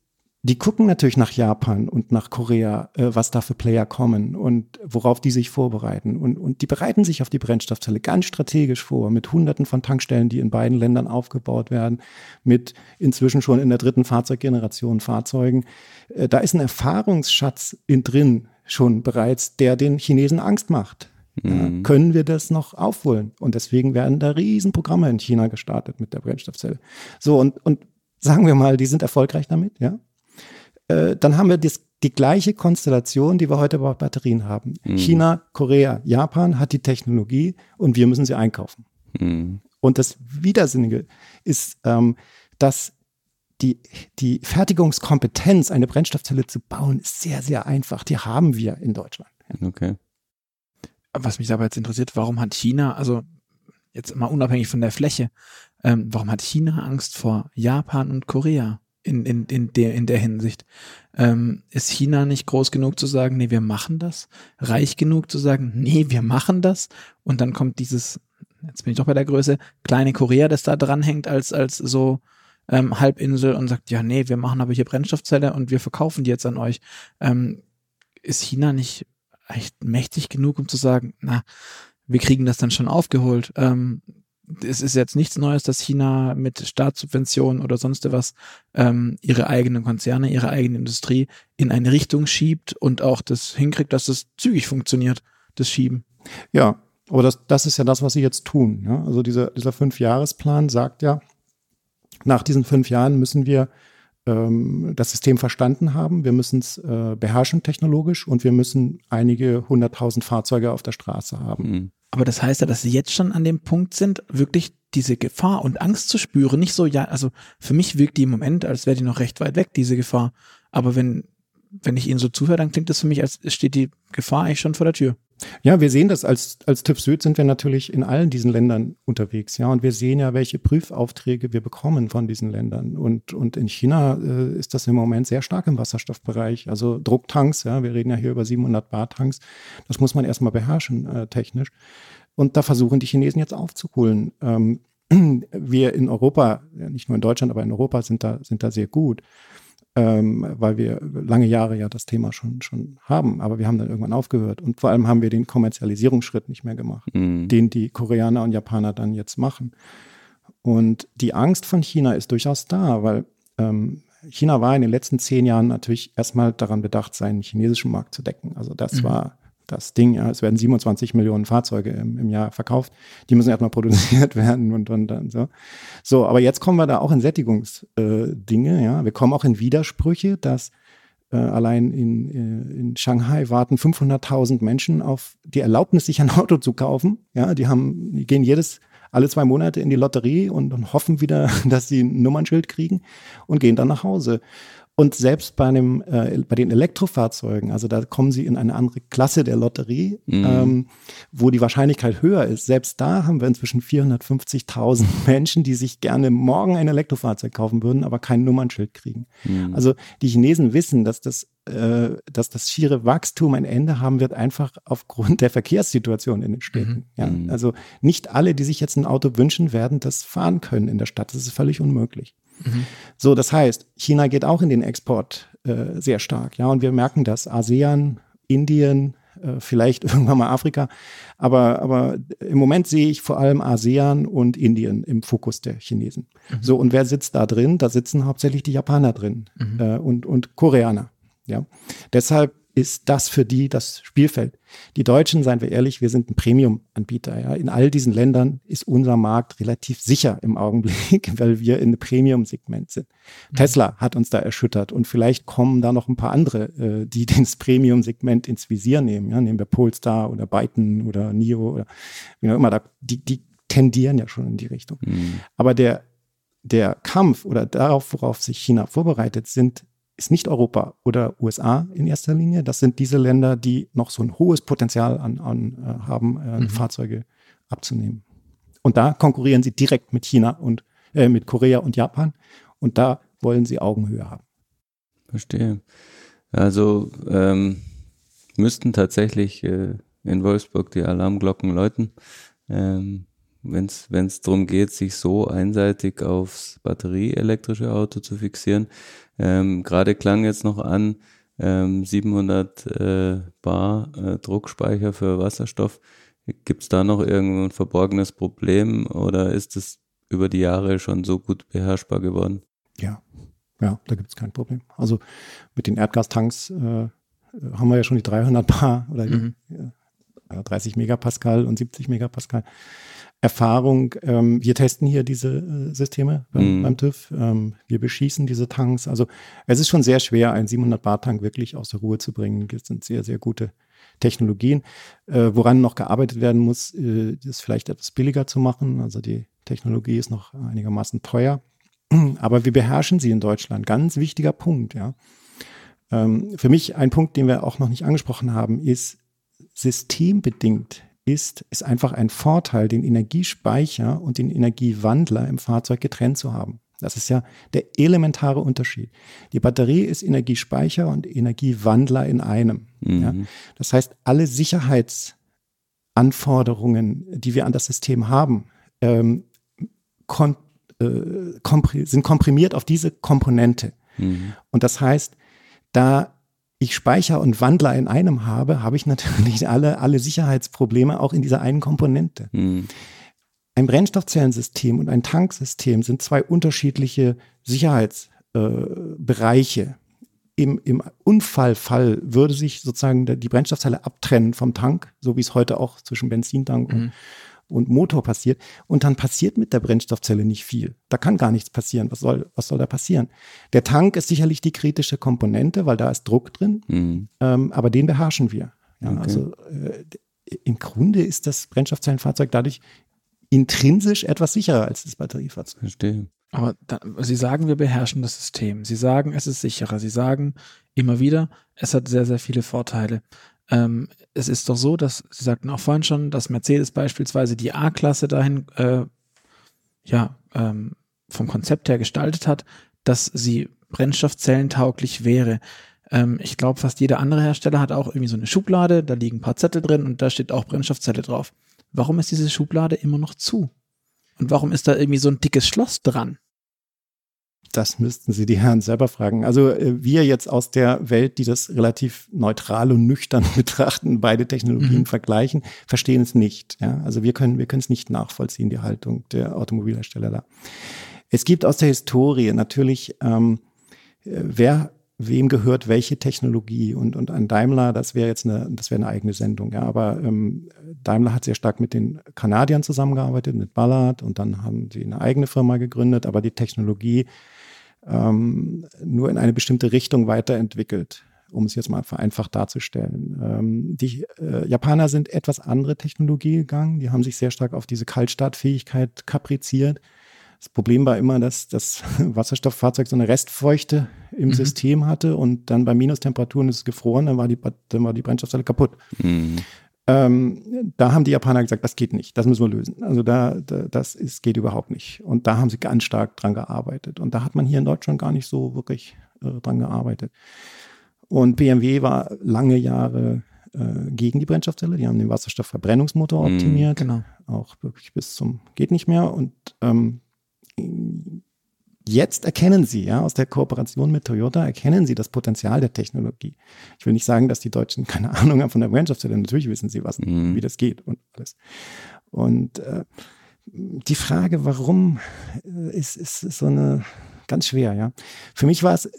die gucken natürlich nach Japan und nach Korea, äh, was da für Player kommen und worauf die sich vorbereiten. Und, und die bereiten sich auf die Brennstoffzelle ganz strategisch vor, mit hunderten von Tankstellen, die in beiden Ländern aufgebaut werden, mit inzwischen schon in der dritten Fahrzeuggeneration Fahrzeugen. Äh, da ist ein Erfahrungsschatz in drin schon bereits, der den Chinesen Angst macht. Mhm. Ja, können wir das noch aufholen? Und deswegen werden da Riesenprogramme in China gestartet mit der Brennstoffzelle. So, und, und sagen wir mal, die sind erfolgreich damit, ja. Äh, dann haben wir das, die gleiche Konstellation, die wir heute bei Batterien haben. Mhm. China, Korea, Japan hat die Technologie und wir müssen sie einkaufen. Mhm. Und das Widersinnige ist, ähm, dass die, die Fertigungskompetenz, eine Brennstoffzelle zu bauen, ist sehr, sehr einfach. Die haben wir in Deutschland. Okay. Was mich aber jetzt interessiert, warum hat China, also jetzt mal unabhängig von der Fläche, ähm, warum hat China Angst vor Japan und Korea? In, in, in, der, in der Hinsicht. Ähm, ist China nicht groß genug zu sagen, nee, wir machen das? Reich genug zu sagen, nee, wir machen das? Und dann kommt dieses, jetzt bin ich doch bei der Größe, kleine Korea, das da dranhängt als, als so ähm, Halbinsel und sagt, ja, nee, wir machen aber hier Brennstoffzelle und wir verkaufen die jetzt an euch. Ähm, ist China nicht echt mächtig genug, um zu sagen, na, wir kriegen das dann schon aufgeholt? Ähm, es ist jetzt nichts Neues, dass China mit Staatssubventionen oder sonst was ähm, ihre eigenen Konzerne, ihre eigene Industrie in eine Richtung schiebt und auch das hinkriegt, dass es zügig funktioniert, das Schieben. Ja, aber das, das ist ja das, was sie jetzt tun. Ja? Also dieser, dieser Fünfjahresplan sagt ja, nach diesen fünf Jahren müssen wir ähm, das System verstanden haben, wir müssen es äh, beherrschen technologisch und wir müssen einige hunderttausend Fahrzeuge auf der Straße haben. Mhm. Aber das heißt ja, dass sie jetzt schon an dem Punkt sind, wirklich diese Gefahr und Angst zu spüren. Nicht so, ja, also für mich wirkt die im Moment, als wäre die noch recht weit weg, diese Gefahr. Aber wenn, wenn ich ihnen so zuhöre, dann klingt das für mich, als steht die Gefahr eigentlich schon vor der Tür. Ja, wir sehen das als, als TÜV Süd sind wir natürlich in allen diesen Ländern unterwegs, ja. Und wir sehen ja, welche Prüfaufträge wir bekommen von diesen Ländern. Und, und in China äh, ist das im Moment sehr stark im Wasserstoffbereich. Also Drucktanks, ja, wir reden ja hier über 700 Bar Tanks. Das muss man erstmal beherrschen, äh, technisch. Und da versuchen die Chinesen jetzt aufzuholen. Ähm, wir in Europa, nicht nur in Deutschland, aber in Europa sind da, sind da sehr gut ähm, weil wir lange Jahre ja das Thema schon, schon haben. Aber wir haben dann irgendwann aufgehört. Und vor allem haben wir den Kommerzialisierungsschritt nicht mehr gemacht, mhm. den die Koreaner und Japaner dann jetzt machen. Und die Angst von China ist durchaus da, weil ähm, China war in den letzten zehn Jahren natürlich erstmal daran bedacht, seinen chinesischen Markt zu decken. Also das mhm. war das Ding. Ja, es werden 27 Millionen Fahrzeuge im, im Jahr verkauft. Die müssen erstmal produziert werden und, und dann so. So, aber jetzt kommen wir da auch in Sättigungsdinge. Äh, ja, wir kommen auch in Widersprüche, dass äh, allein in, äh, in Shanghai warten 500.000 Menschen auf die Erlaubnis, sich ein Auto zu kaufen. Ja, die haben, die gehen jedes alle zwei Monate in die Lotterie und, und hoffen wieder, dass sie ein Nummernschild kriegen und gehen dann nach Hause. Und selbst bei, einem, äh, bei den Elektrofahrzeugen, also da kommen sie in eine andere Klasse der Lotterie, mhm. ähm, wo die Wahrscheinlichkeit höher ist. Selbst da haben wir inzwischen 450.000 Menschen, die sich gerne morgen ein Elektrofahrzeug kaufen würden, aber kein Nummernschild kriegen. Mhm. Also die Chinesen wissen, dass das, äh, dass das schiere Wachstum ein Ende haben wird, einfach aufgrund der Verkehrssituation in den Städten. Mhm. Ja, mhm. also nicht alle, die sich jetzt ein Auto wünschen, werden das fahren können in der Stadt. Das ist völlig unmöglich. Mhm. So, das heißt, China geht auch in den Export äh, sehr stark. Ja, und wir merken das. ASEAN, Indien, äh, vielleicht irgendwann mal Afrika. Aber, aber im Moment sehe ich vor allem ASEAN und Indien im Fokus der Chinesen. Mhm. So, und wer sitzt da drin? Da sitzen hauptsächlich die Japaner drin mhm. äh, und, und Koreaner. Ja, deshalb ist das für die das Spielfeld. Die Deutschen, seien wir ehrlich, wir sind ein Premium-Anbieter. Ja. In all diesen Ländern ist unser Markt relativ sicher im Augenblick, weil wir in einem Premium-Segment sind. Mhm. Tesla hat uns da erschüttert und vielleicht kommen da noch ein paar andere, äh, die das Premium-Segment ins Visier nehmen. Ja. Nehmen wir Polestar oder Byton oder NIO oder wie auch immer. Da, die, die tendieren ja schon in die Richtung. Mhm. Aber der, der Kampf oder darauf, worauf sich China vorbereitet, sind ist nicht Europa oder USA in erster Linie. Das sind diese Länder, die noch so ein hohes Potenzial an, an äh, haben, äh, mhm. Fahrzeuge abzunehmen. Und da konkurrieren sie direkt mit China und äh, mit Korea und Japan. Und da wollen sie Augenhöhe haben. Verstehe. Also ähm, müssten tatsächlich äh, in Wolfsburg die Alarmglocken läuten. Ähm, wenn es darum geht, sich so einseitig aufs batterieelektrische Auto zu fixieren. Ähm, Gerade klang jetzt noch an, ähm, 700 äh, Bar äh, Druckspeicher für Wasserstoff. Gibt es da noch irgendein verborgenes Problem oder ist es über die Jahre schon so gut beherrschbar geworden? Ja, ja, da gibt es kein Problem. Also mit den Erdgastanks äh, haben wir ja schon die 300 Bar oder mhm. die, 30 Megapascal und 70 Megapascal. Erfahrung. Ähm, wir testen hier diese äh, Systeme beim, mhm. beim TÜV. Ähm, wir beschießen diese Tanks. Also es ist schon sehr schwer, einen 700 Bar Tank wirklich aus der Ruhe zu bringen. Das sind sehr, sehr gute Technologien. Äh, woran noch gearbeitet werden muss, äh, ist vielleicht etwas billiger zu machen. Also die Technologie ist noch einigermaßen teuer. Aber wir beherrschen sie in Deutschland. Ganz wichtiger Punkt, ja. Ähm, für mich ein Punkt, den wir auch noch nicht angesprochen haben, ist systembedingt ist, ist einfach ein Vorteil, den Energiespeicher und den Energiewandler im Fahrzeug getrennt zu haben. Das ist ja der elementare Unterschied. Die Batterie ist Energiespeicher und Energiewandler in einem. Mhm. Ja. Das heißt, alle Sicherheitsanforderungen, die wir an das System haben, ähm, kon äh, kompr sind komprimiert auf diese Komponente. Mhm. Und das heißt, da ich Speicher und Wandler in einem habe, habe ich natürlich alle, alle Sicherheitsprobleme auch in dieser einen Komponente. Mhm. Ein Brennstoffzellensystem und ein Tanksystem sind zwei unterschiedliche Sicherheitsbereiche. Äh, Im, Im Unfallfall würde sich sozusagen die Brennstoffzelle abtrennen vom Tank, so wie es heute auch zwischen Benzintank mhm. und und Motor passiert. Und dann passiert mit der Brennstoffzelle nicht viel. Da kann gar nichts passieren. Was soll, was soll da passieren? Der Tank ist sicherlich die kritische Komponente, weil da ist Druck drin. Mhm. Ähm, aber den beherrschen wir. Ja, okay. Also äh, im Grunde ist das Brennstoffzellenfahrzeug dadurch intrinsisch etwas sicherer als das Batteriefahrzeug. Verstehe. Aber da, Sie sagen, wir beherrschen das System. Sie sagen, es ist sicherer. Sie sagen immer wieder, es hat sehr, sehr viele Vorteile. Ähm, es ist doch so, dass Sie sagten auch vorhin schon, dass Mercedes beispielsweise die A-Klasse dahin äh, ja ähm, vom Konzept her gestaltet hat, dass sie brennstoffzellentauglich wäre. Ähm, ich glaube, fast jeder andere Hersteller hat auch irgendwie so eine Schublade, da liegen ein paar Zettel drin und da steht auch Brennstoffzelle drauf. Warum ist diese Schublade immer noch zu? Und warum ist da irgendwie so ein dickes Schloss dran? Das müssten Sie die Herren selber fragen. Also äh, wir jetzt aus der Welt, die das relativ neutral und nüchtern betrachten, beide Technologien mhm. vergleichen, verstehen es nicht. Ja? Also wir können, wir können es nicht nachvollziehen, die Haltung der Automobilhersteller da. Es gibt aus der Historie natürlich ähm, wer wem gehört welche Technologie und, und an Daimler, das wäre jetzt eine, das wäre eine eigene Sendung, ja. Aber ähm, Daimler hat sehr stark mit den Kanadiern zusammengearbeitet, mit Ballard und dann haben sie eine eigene Firma gegründet, aber die Technologie ähm, nur in eine bestimmte Richtung weiterentwickelt, um es jetzt mal vereinfacht darzustellen. Ähm, die äh, Japaner sind etwas andere Technologie gegangen, die haben sich sehr stark auf diese Kaltstartfähigkeit kapriziert das Problem war immer, dass das Wasserstofffahrzeug so eine Restfeuchte im mhm. System hatte und dann bei Minustemperaturen ist es gefroren, dann war die, dann war die Brennstoffzelle kaputt. Mhm. Ähm, da haben die Japaner gesagt, das geht nicht, das müssen wir lösen. Also da, da, das ist, geht überhaupt nicht. Und da haben sie ganz stark dran gearbeitet. Und da hat man hier in Deutschland gar nicht so wirklich äh, dran gearbeitet. Und BMW war lange Jahre äh, gegen die Brennstoffzelle. Die haben den Wasserstoffverbrennungsmotor mhm. optimiert. genau. Auch wirklich bis zum geht nicht mehr. Und ähm, jetzt erkennen sie, ja, aus der Kooperation mit Toyota erkennen sie das Potenzial der Technologie. Ich will nicht sagen, dass die Deutschen keine Ahnung haben von der Brennstoffzelle. Natürlich wissen sie, was, mhm. wie das geht und alles. Und äh, die Frage, warum, äh, ist, ist, ist so eine ganz schwer, ja. Für mich war es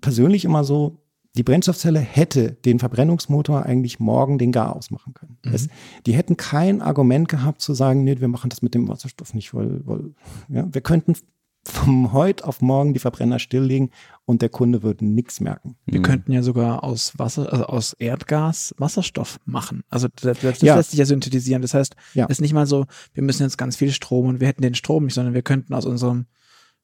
persönlich immer so, die Brennstoffzelle hätte den Verbrennungsmotor eigentlich morgen den Gar ausmachen können. Mhm. Es, die hätten kein Argument gehabt zu sagen, nee, wir machen das mit dem Wasserstoff nicht, weil, weil ja, wir könnten vom heute auf morgen die Verbrenner stilllegen und der Kunde würde nichts merken. Wir mhm. könnten ja sogar aus Wasser, also aus Erdgas Wasserstoff machen. Also das, das ja. lässt sich ja synthetisieren. Das heißt, ja. ist nicht mal so, wir müssen jetzt ganz viel Strom und wir hätten den Strom nicht, sondern wir könnten aus unserem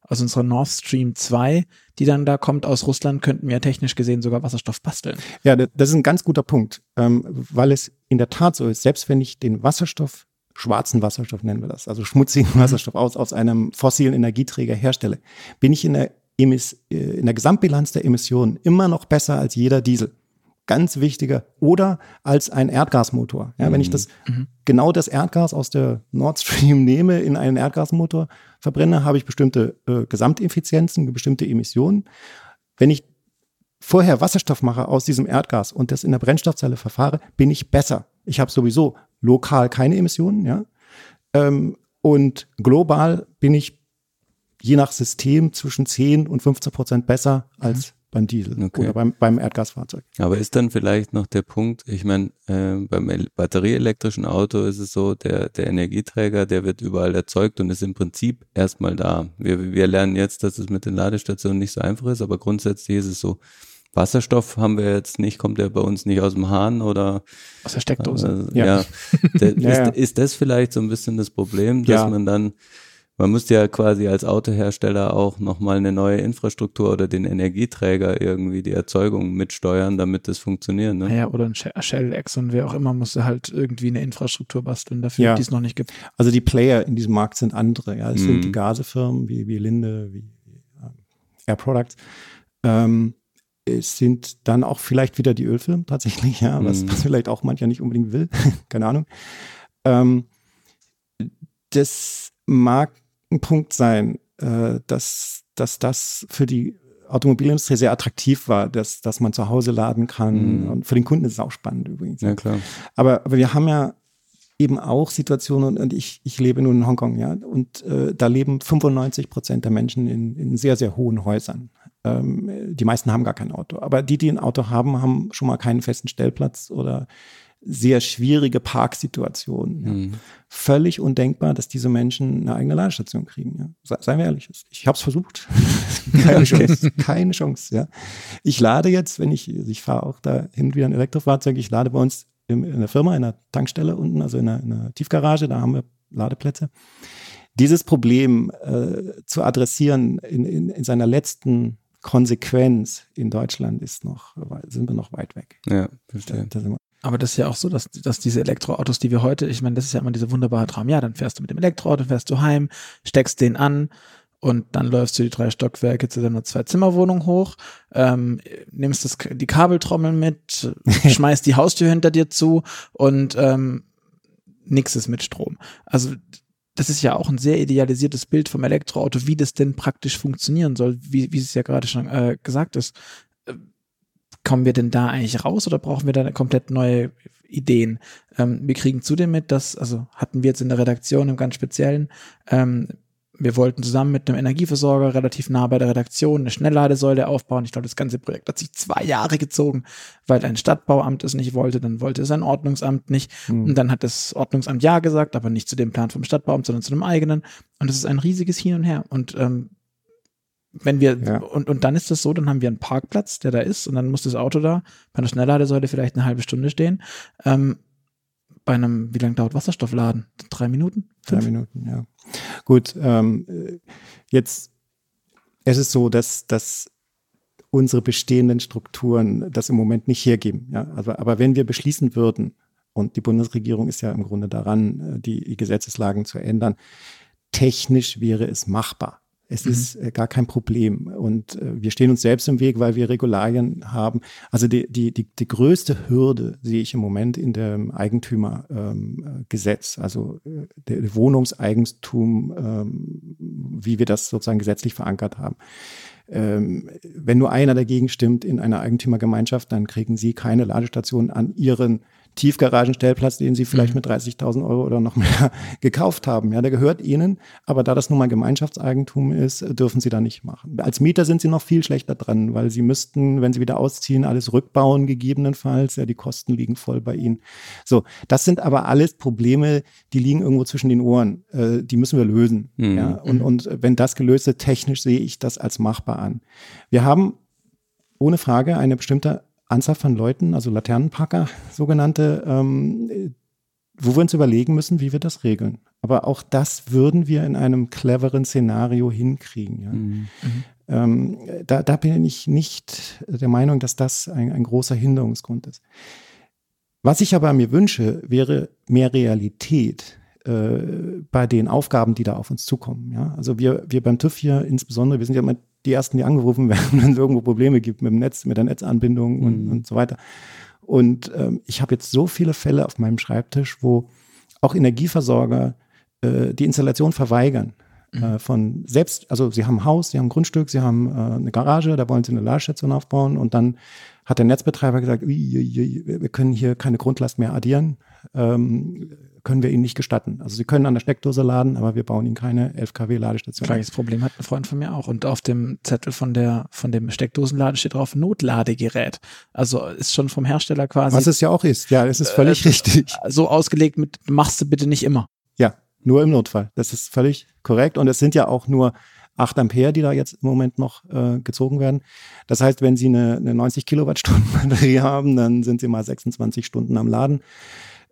aus unserer Nord Stream 2, die dann da kommt aus Russland, könnten wir technisch gesehen sogar Wasserstoff basteln. Ja, das ist ein ganz guter Punkt, ähm, weil es in der Tat so ist, selbst wenn ich den Wasserstoff, schwarzen Wasserstoff nennen wir das, also schmutzigen. Wasserstoff aus, aus einem fossilen Energieträger herstelle, bin ich in der, Emis, äh, in der Gesamtbilanz der Emissionen immer noch besser als jeder Diesel ganz wichtiger, oder als ein Erdgasmotor. Ja, mhm. Wenn ich mhm. das mhm. genau das Erdgas aus der Nord Stream nehme, in einen Erdgasmotor verbrenne, habe ich bestimmte äh, Gesamteffizienzen, bestimmte Emissionen. Wenn ich vorher Wasserstoff mache aus diesem Erdgas und das in der Brennstoffzelle verfahre, bin ich besser. Ich habe sowieso lokal keine Emissionen, ja. Ähm, und global bin ich je nach System zwischen 10 und 15 Prozent besser als mhm beim Diesel okay. oder beim, beim Erdgasfahrzeug. Aber ist dann vielleicht noch der Punkt, ich meine, äh, beim batterieelektrischen Auto ist es so, der, der Energieträger, der wird überall erzeugt und ist im Prinzip erstmal da. Wir, wir lernen jetzt, dass es mit den Ladestationen nicht so einfach ist, aber grundsätzlich ist es so, Wasserstoff haben wir jetzt nicht, kommt der bei uns nicht aus dem Hahn oder aus der Steckdose. Äh, ja, ja. ist, ja. ist das vielleicht so ein bisschen das Problem, dass man dann man müsste ja quasi als Autohersteller auch nochmal eine neue Infrastruktur oder den Energieträger irgendwie die Erzeugung mitsteuern, damit das funktioniert. Ne? Ja, oder ein Shell, Exxon, wer auch immer, musste halt irgendwie eine Infrastruktur basteln dafür, ja. die es noch nicht gibt. Also die Player in diesem Markt sind andere. Ja, es mhm. sind die Gasefirmen wie, wie Linde, wie, ähm, Air Products. Ähm, sind dann auch vielleicht wieder die Ölfirmen tatsächlich, ja, was, mhm. was vielleicht auch mancher nicht unbedingt will. Keine Ahnung. Ähm, das mag ein Punkt sein, äh, dass, dass das für die Automobilindustrie sehr attraktiv war, dass, dass man zu Hause laden kann. Mhm. Und für den Kunden ist es auch spannend übrigens. Ja, klar. Aber, aber wir haben ja eben auch Situationen, und ich, ich lebe nun in Hongkong, ja, und äh, da leben 95 Prozent der Menschen in, in sehr, sehr hohen Häusern. Ähm, die meisten haben gar kein Auto. Aber die, die ein Auto haben, haben schon mal keinen festen Stellplatz oder sehr schwierige Parksituationen. Ja. Mhm. Völlig undenkbar, dass diese Menschen eine eigene Ladestation kriegen. Ja. Seien wir ehrlich, ich habe es versucht. keine Chance, keine Chance. Ja. Ich lade jetzt, wenn ich, ich fahre auch da hin und wieder ein Elektrofahrzeug, ich lade bei uns in, in der Firma, in der Tankstelle unten, also in einer, in einer Tiefgarage, da haben wir Ladeplätze. Dieses Problem äh, zu adressieren in, in, in seiner letzten Konsequenz in Deutschland ist noch, sind wir noch weit weg. Ja, verstehe. Da, da aber das ist ja auch so, dass, dass diese Elektroautos, die wir heute, ich meine, das ist ja immer dieser wunderbare Traum. Ja, dann fährst du mit dem Elektroauto, fährst du heim, steckst den an und dann läufst du die drei Stockwerke zu deiner Zwei-Zimmer-Wohnung hoch, ähm, nimmst das, die Kabeltrommel mit, schmeißt die Haustür hinter dir zu und ähm, nix ist mit Strom. Also das ist ja auch ein sehr idealisiertes Bild vom Elektroauto, wie das denn praktisch funktionieren soll, wie, wie es ja gerade schon äh, gesagt ist kommen wir denn da eigentlich raus oder brauchen wir da komplett neue Ideen? Ähm, wir kriegen zudem mit, dass, also hatten wir jetzt in der Redaktion im ganz Speziellen, ähm, wir wollten zusammen mit einem Energieversorger relativ nah bei der Redaktion eine Schnellladesäule aufbauen. Ich glaube, das ganze Projekt hat sich zwei Jahre gezogen, weil ein Stadtbauamt es nicht wollte, dann wollte es ein Ordnungsamt nicht. Mhm. Und dann hat das Ordnungsamt Ja gesagt, aber nicht zu dem Plan vom Stadtbauamt, sondern zu einem eigenen. Und es ist ein riesiges Hin und Her. Und ähm, wenn wir, ja. und, und dann ist das so, dann haben wir einen Parkplatz, der da ist, und dann muss das Auto da bei einer Schnellladesäule vielleicht eine halbe Stunde stehen. Ähm, bei einem, wie lange dauert Wasserstoffladen? Drei Minuten? Fünf? Drei Minuten, ja. Gut, ähm, jetzt es ist so, dass, dass unsere bestehenden Strukturen das im Moment nicht hergeben. Ja? Also, aber wenn wir beschließen würden, und die Bundesregierung ist ja im Grunde daran, die Gesetzeslagen zu ändern, technisch wäre es machbar. Es mhm. ist äh, gar kein Problem. Und äh, wir stehen uns selbst im Weg, weil wir Regularien haben. Also die, die, die, die größte Hürde sehe ich im Moment in dem Eigentümergesetz, ähm, also äh, der Wohnungseigentum, ähm, wie wir das sozusagen gesetzlich verankert haben. Ähm, wenn nur einer dagegen stimmt in einer Eigentümergemeinschaft, dann kriegen Sie keine Ladestation an Ihren Tiefgaragenstellplatz, den sie vielleicht mhm. mit 30.000 Euro oder noch mehr gekauft haben. Ja, der gehört ihnen, aber da das nun mal Gemeinschaftseigentum ist, dürfen sie da nicht machen. Als Mieter sind sie noch viel schlechter dran, weil sie müssten, wenn sie wieder ausziehen, alles rückbauen gegebenenfalls. Ja, die Kosten liegen voll bei ihnen. So, das sind aber alles Probleme, die liegen irgendwo zwischen den Ohren. Äh, die müssen wir lösen. Mhm. Ja, und, mhm. und wenn das gelöst ist, technisch sehe ich das als machbar an. Wir haben ohne Frage eine bestimmte Anzahl von Leuten, also Laternenpacker, sogenannte, ähm, wo wir uns überlegen müssen, wie wir das regeln. Aber auch das würden wir in einem cleveren Szenario hinkriegen. Ja. Mhm. Ähm, da, da, bin ich nicht der Meinung, dass das ein, ein großer Hinderungsgrund ist. Was ich aber mir wünsche, wäre mehr Realität äh, bei den Aufgaben, die da auf uns zukommen. Ja? Also wir, wir beim TÜV hier insbesondere, wir sind ja immer die ersten, die angerufen werden, wenn es irgendwo Probleme gibt mit dem Netz, mit der Netzanbindung und, mhm. und so weiter. Und ähm, ich habe jetzt so viele Fälle auf meinem Schreibtisch, wo auch Energieversorger äh, die Installation verweigern. Mhm. Äh, von selbst, also sie haben ein Haus, sie haben ein Grundstück, sie haben äh, eine Garage, da wollen sie eine Ladestation aufbauen und dann hat der Netzbetreiber gesagt, wir können hier keine Grundlast mehr addieren. Ähm, können wir ihnen nicht gestatten. Also sie können an der Steckdose laden, aber wir bauen ihnen keine 11 kW Ladestation. Gleiches Problem hat ein Freund von mir auch. Und auf dem Zettel von der, von dem Steckdosenladen steht drauf Notladegerät. Also ist schon vom Hersteller quasi. Was es ja auch ist. Ja, es ist völlig äh, richtig. So ausgelegt mit, machst du bitte nicht immer. Ja, nur im Notfall. Das ist völlig korrekt. Und es sind ja auch nur 8 Ampere, die da jetzt im Moment noch äh, gezogen werden. Das heißt, wenn Sie eine, eine 90 Kilowattstunden Batterie haben, dann sind Sie mal 26 Stunden am Laden.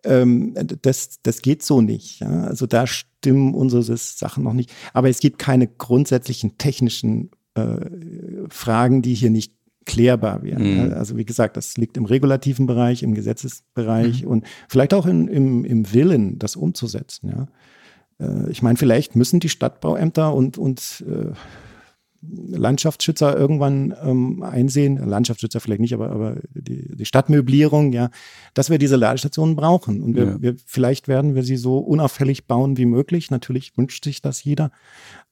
Ähm, das, das geht so nicht. Ja? Also da stimmen unsere Sachen noch nicht. Aber es gibt keine grundsätzlichen technischen äh, Fragen, die hier nicht klärbar wären. Mhm. Also wie gesagt, das liegt im regulativen Bereich, im Gesetzesbereich mhm. und vielleicht auch in, im, im Willen, das umzusetzen. Ja? Äh, ich meine, vielleicht müssen die Stadtbauämter und, und äh, Landschaftsschützer irgendwann ähm, einsehen, Landschaftsschützer vielleicht nicht, aber, aber die, die Stadtmöblierung, ja, dass wir diese Ladestationen brauchen. Und wir, ja. wir, vielleicht werden wir sie so unauffällig bauen wie möglich. Natürlich wünscht sich das jeder.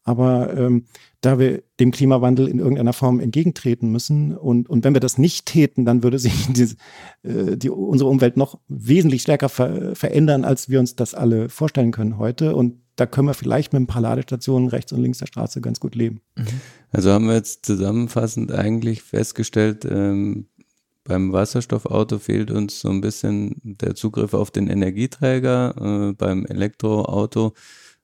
Aber ähm, da wir dem Klimawandel in irgendeiner Form entgegentreten müssen und, und wenn wir das nicht täten, dann würde sich die, äh, die, unsere Umwelt noch wesentlich stärker ver verändern, als wir uns das alle vorstellen können heute. Und da können wir vielleicht mit ein paar Ladestationen rechts und links der Straße ganz gut leben. Mhm. Also haben wir jetzt zusammenfassend eigentlich festgestellt, ähm, beim Wasserstoffauto fehlt uns so ein bisschen der Zugriff auf den Energieträger. Äh, beim Elektroauto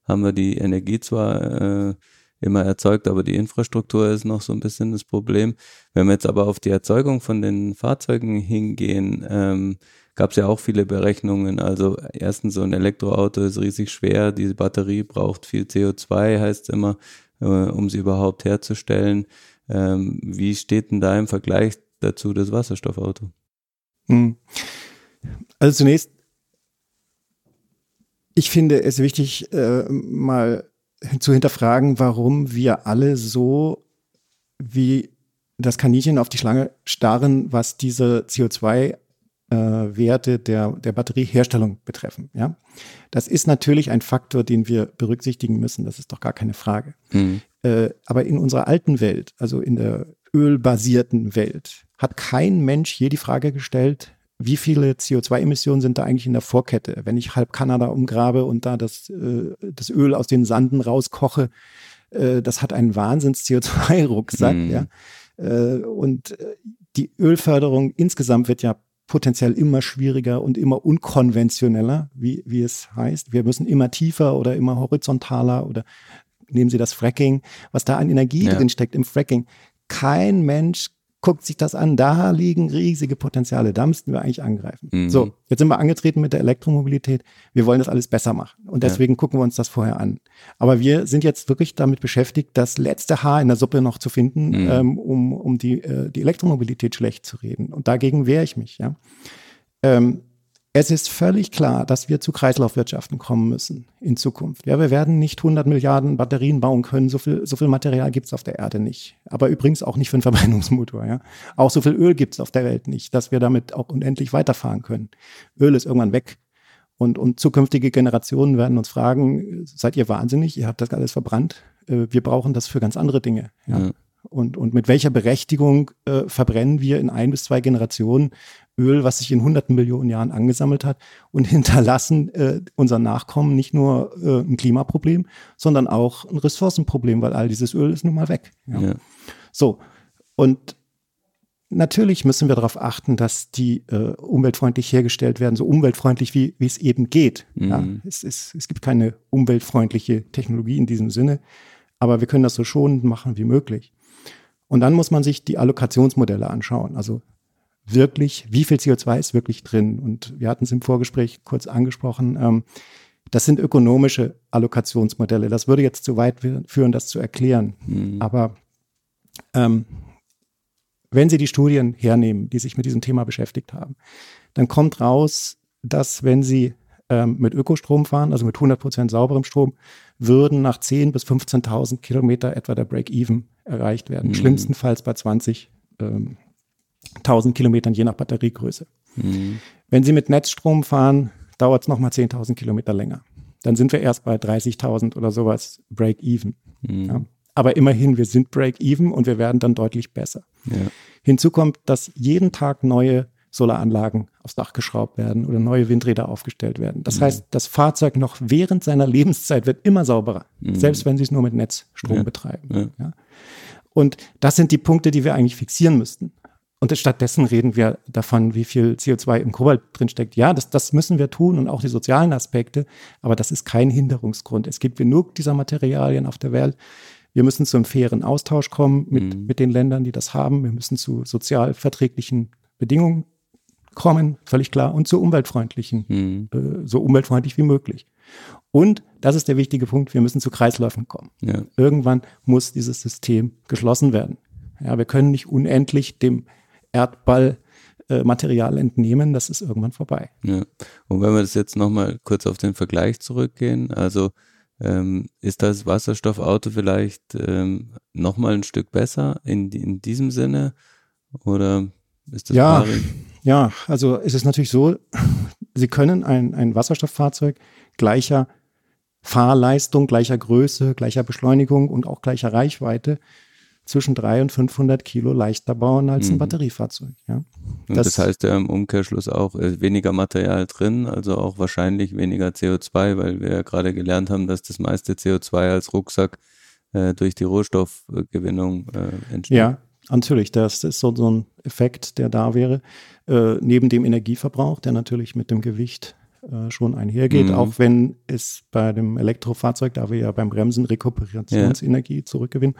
haben wir die Energie zwar äh, immer erzeugt, aber die Infrastruktur ist noch so ein bisschen das Problem. Wenn wir jetzt aber auf die Erzeugung von den Fahrzeugen hingehen, ähm, gab es ja auch viele Berechnungen. Also erstens, so ein Elektroauto ist riesig schwer, diese Batterie braucht viel CO2, heißt immer, äh, um sie überhaupt herzustellen. Ähm, wie steht denn da im Vergleich dazu das Wasserstoffauto? Hm. Also zunächst, ich finde es wichtig, äh, mal zu hinterfragen, warum wir alle so wie das Kaninchen auf die Schlange starren, was diese CO2 äh, Werte der, der Batterieherstellung betreffen. Ja? Das ist natürlich ein Faktor, den wir berücksichtigen müssen, das ist doch gar keine Frage. Mhm. Äh, aber in unserer alten Welt, also in der ölbasierten Welt, hat kein Mensch je die Frage gestellt, wie viele CO2-Emissionen sind da eigentlich in der Vorkette? Wenn ich halb Kanada umgrabe und da das, äh, das Öl aus den Sanden rauskoche, äh, das hat einen Wahnsinns-CO2-Rucksack, mhm. ja. Äh, und äh, die Ölförderung insgesamt wird ja potenziell immer schwieriger und immer unkonventioneller, wie, wie es heißt. Wir müssen immer tiefer oder immer horizontaler oder nehmen Sie das Fracking, was da an Energie ja. drin steckt im Fracking. Kein Mensch guckt sich das an. Da liegen riesige Potenziale. Da müssten wir eigentlich angreifen. Mhm. So, jetzt sind wir angetreten mit der Elektromobilität. Wir wollen das alles besser machen. Und deswegen ja. gucken wir uns das vorher an. Aber wir sind jetzt wirklich damit beschäftigt, das letzte Haar in der Suppe noch zu finden, mhm. ähm, um, um die, äh, die Elektromobilität schlecht zu reden. Und dagegen wehre ich mich, ja. Ähm, es ist völlig klar, dass wir zu Kreislaufwirtschaften kommen müssen in Zukunft. Ja, wir werden nicht 100 Milliarden Batterien bauen können. So viel, so viel Material gibt es auf der Erde nicht. Aber übrigens auch nicht für einen Verbrennungsmotor. Ja. Auch so viel Öl gibt es auf der Welt nicht, dass wir damit auch unendlich weiterfahren können. Öl ist irgendwann weg. Und, und zukünftige Generationen werden uns fragen, seid ihr wahnsinnig? Ihr habt das alles verbrannt. Äh, wir brauchen das für ganz andere Dinge. Ja. ja. Und, und mit welcher Berechtigung äh, verbrennen wir in ein bis zwei Generationen Öl, was sich in hunderten Millionen Jahren angesammelt hat und hinterlassen äh, unseren Nachkommen nicht nur äh, ein Klimaproblem, sondern auch ein Ressourcenproblem, weil all dieses Öl ist nun mal weg. Ja. ja. So, und natürlich müssen wir darauf achten, dass die äh, umweltfreundlich hergestellt werden, so umweltfreundlich wie, wie es eben geht. Mhm. Ja, es, es, es gibt keine umweltfreundliche Technologie in diesem Sinne, aber wir können das so schonend machen wie möglich. Und dann muss man sich die Allokationsmodelle anschauen. Also wirklich, wie viel CO2 ist wirklich drin? Und wir hatten es im Vorgespräch kurz angesprochen. Ähm, das sind ökonomische Allokationsmodelle. Das würde jetzt zu weit führen, das zu erklären. Mhm. Aber ähm, wenn Sie die Studien hernehmen, die sich mit diesem Thema beschäftigt haben, dann kommt raus, dass wenn Sie ähm, mit Ökostrom fahren, also mit 100 Prozent sauberem Strom, würden nach 10.000 bis 15.000 Kilometer etwa der Break-Even erreicht werden. Mhm. Schlimmstenfalls bei 20 ähm, 1000 Kilometern je nach Batteriegröße. Mhm. Wenn Sie mit Netzstrom fahren, dauert es nochmal 10.000 Kilometer länger. Dann sind wir erst bei 30.000 oder sowas Break-Even. Mhm. Ja. Aber immerhin, wir sind Break-Even und wir werden dann deutlich besser. Ja. Hinzu kommt, dass jeden Tag neue Solaranlagen aufs Dach geschraubt werden oder neue Windräder aufgestellt werden. Das mhm. heißt, das Fahrzeug noch während seiner Lebenszeit wird immer sauberer, mhm. selbst wenn Sie es nur mit Netzstrom ja. betreiben. Ja. Und das sind die Punkte, die wir eigentlich fixieren müssten. Und stattdessen reden wir davon, wie viel CO2 im Kobalt drinsteckt. Ja, das, das müssen wir tun und auch die sozialen Aspekte. Aber das ist kein Hinderungsgrund. Es gibt genug dieser Materialien auf der Welt. Wir müssen zu einem fairen Austausch kommen mit, mhm. mit den Ländern, die das haben. Wir müssen zu sozial verträglichen Bedingungen kommen, völlig klar, und zu umweltfreundlichen, mhm. äh, so umweltfreundlich wie möglich. Und das ist der wichtige Punkt, wir müssen zu Kreisläufen kommen. Ja. Irgendwann muss dieses System geschlossen werden. Ja, wir können nicht unendlich dem Erdball äh, Material entnehmen, das ist irgendwann vorbei. Ja. Und wenn wir das jetzt nochmal kurz auf den Vergleich zurückgehen, also ähm, ist das Wasserstoffauto vielleicht ähm, nochmal ein Stück besser in, in diesem Sinne oder ist das ja, ja, also es ist natürlich so, Sie können ein, ein Wasserstofffahrzeug gleicher Fahrleistung, gleicher Größe, gleicher Beschleunigung und auch gleicher Reichweite zwischen 300 und 500 Kilo leichter bauen als ein mhm. Batteriefahrzeug. Ja. Das, das, heißt ja im Umkehrschluss auch äh, weniger Material drin, also auch wahrscheinlich weniger CO2, weil wir ja gerade gelernt haben, dass das meiste CO2 als Rucksack äh, durch die Rohstoffgewinnung äh, entsteht. Ja, natürlich. Das ist so, so ein Effekt, der da wäre. Äh, neben dem Energieverbrauch, der natürlich mit dem Gewicht äh, schon einhergeht, mhm. auch wenn es bei dem Elektrofahrzeug, da wir ja beim Bremsen Rekuperationsenergie ja. zurückgewinnen,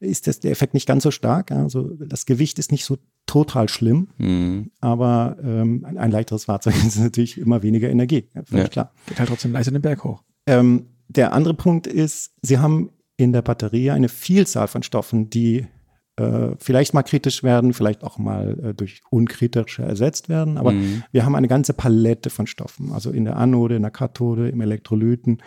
ist das, der Effekt nicht ganz so stark. Also das Gewicht ist nicht so total schlimm, mhm. aber ähm, ein, ein, leichteres Fahrzeug ist natürlich immer weniger Energie, völlig ja. klar. Geht halt trotzdem leichter den Berg hoch. Ähm, der andere Punkt ist, Sie haben in der Batterie eine Vielzahl von Stoffen, die äh, vielleicht mal kritisch werden, vielleicht auch mal äh, durch unkritische ersetzt werden. Aber mhm. wir haben eine ganze Palette von Stoffen, also in der Anode, in der Kathode, im Elektrolyten.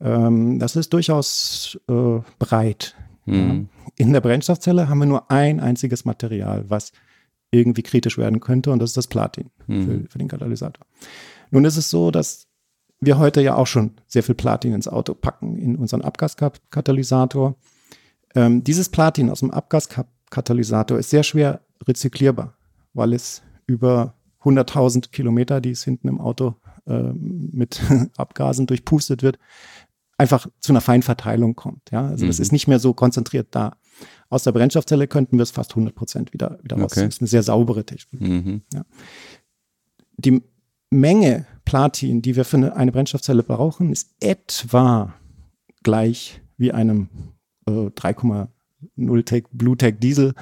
Ähm, das ist durchaus äh, breit. Mhm. Ja. In der Brennstoffzelle haben wir nur ein einziges Material, was irgendwie kritisch werden könnte, und das ist das Platin mhm. für, für den Katalysator. Nun ist es so, dass wir heute ja auch schon sehr viel Platin ins Auto packen, in unseren Abgaskatalysator. Ähm, dieses Platin aus dem Abgaskatalysator ist sehr schwer rezyklierbar, weil es über 100.000 Kilometer, die es hinten im Auto äh, mit Abgasen durchpustet wird, einfach zu einer Feinverteilung kommt. Ja, also mhm. das ist nicht mehr so konzentriert da. Aus der Brennstoffzelle könnten wir es fast 100 Prozent wieder, wieder okay. raus. Das ist eine sehr saubere Technik. Mhm. Ja. Die Menge Platin, die wir für eine, eine Brennstoffzelle brauchen, ist etwa gleich wie einem äh, 3,0 Tech Blue Tech Diesel,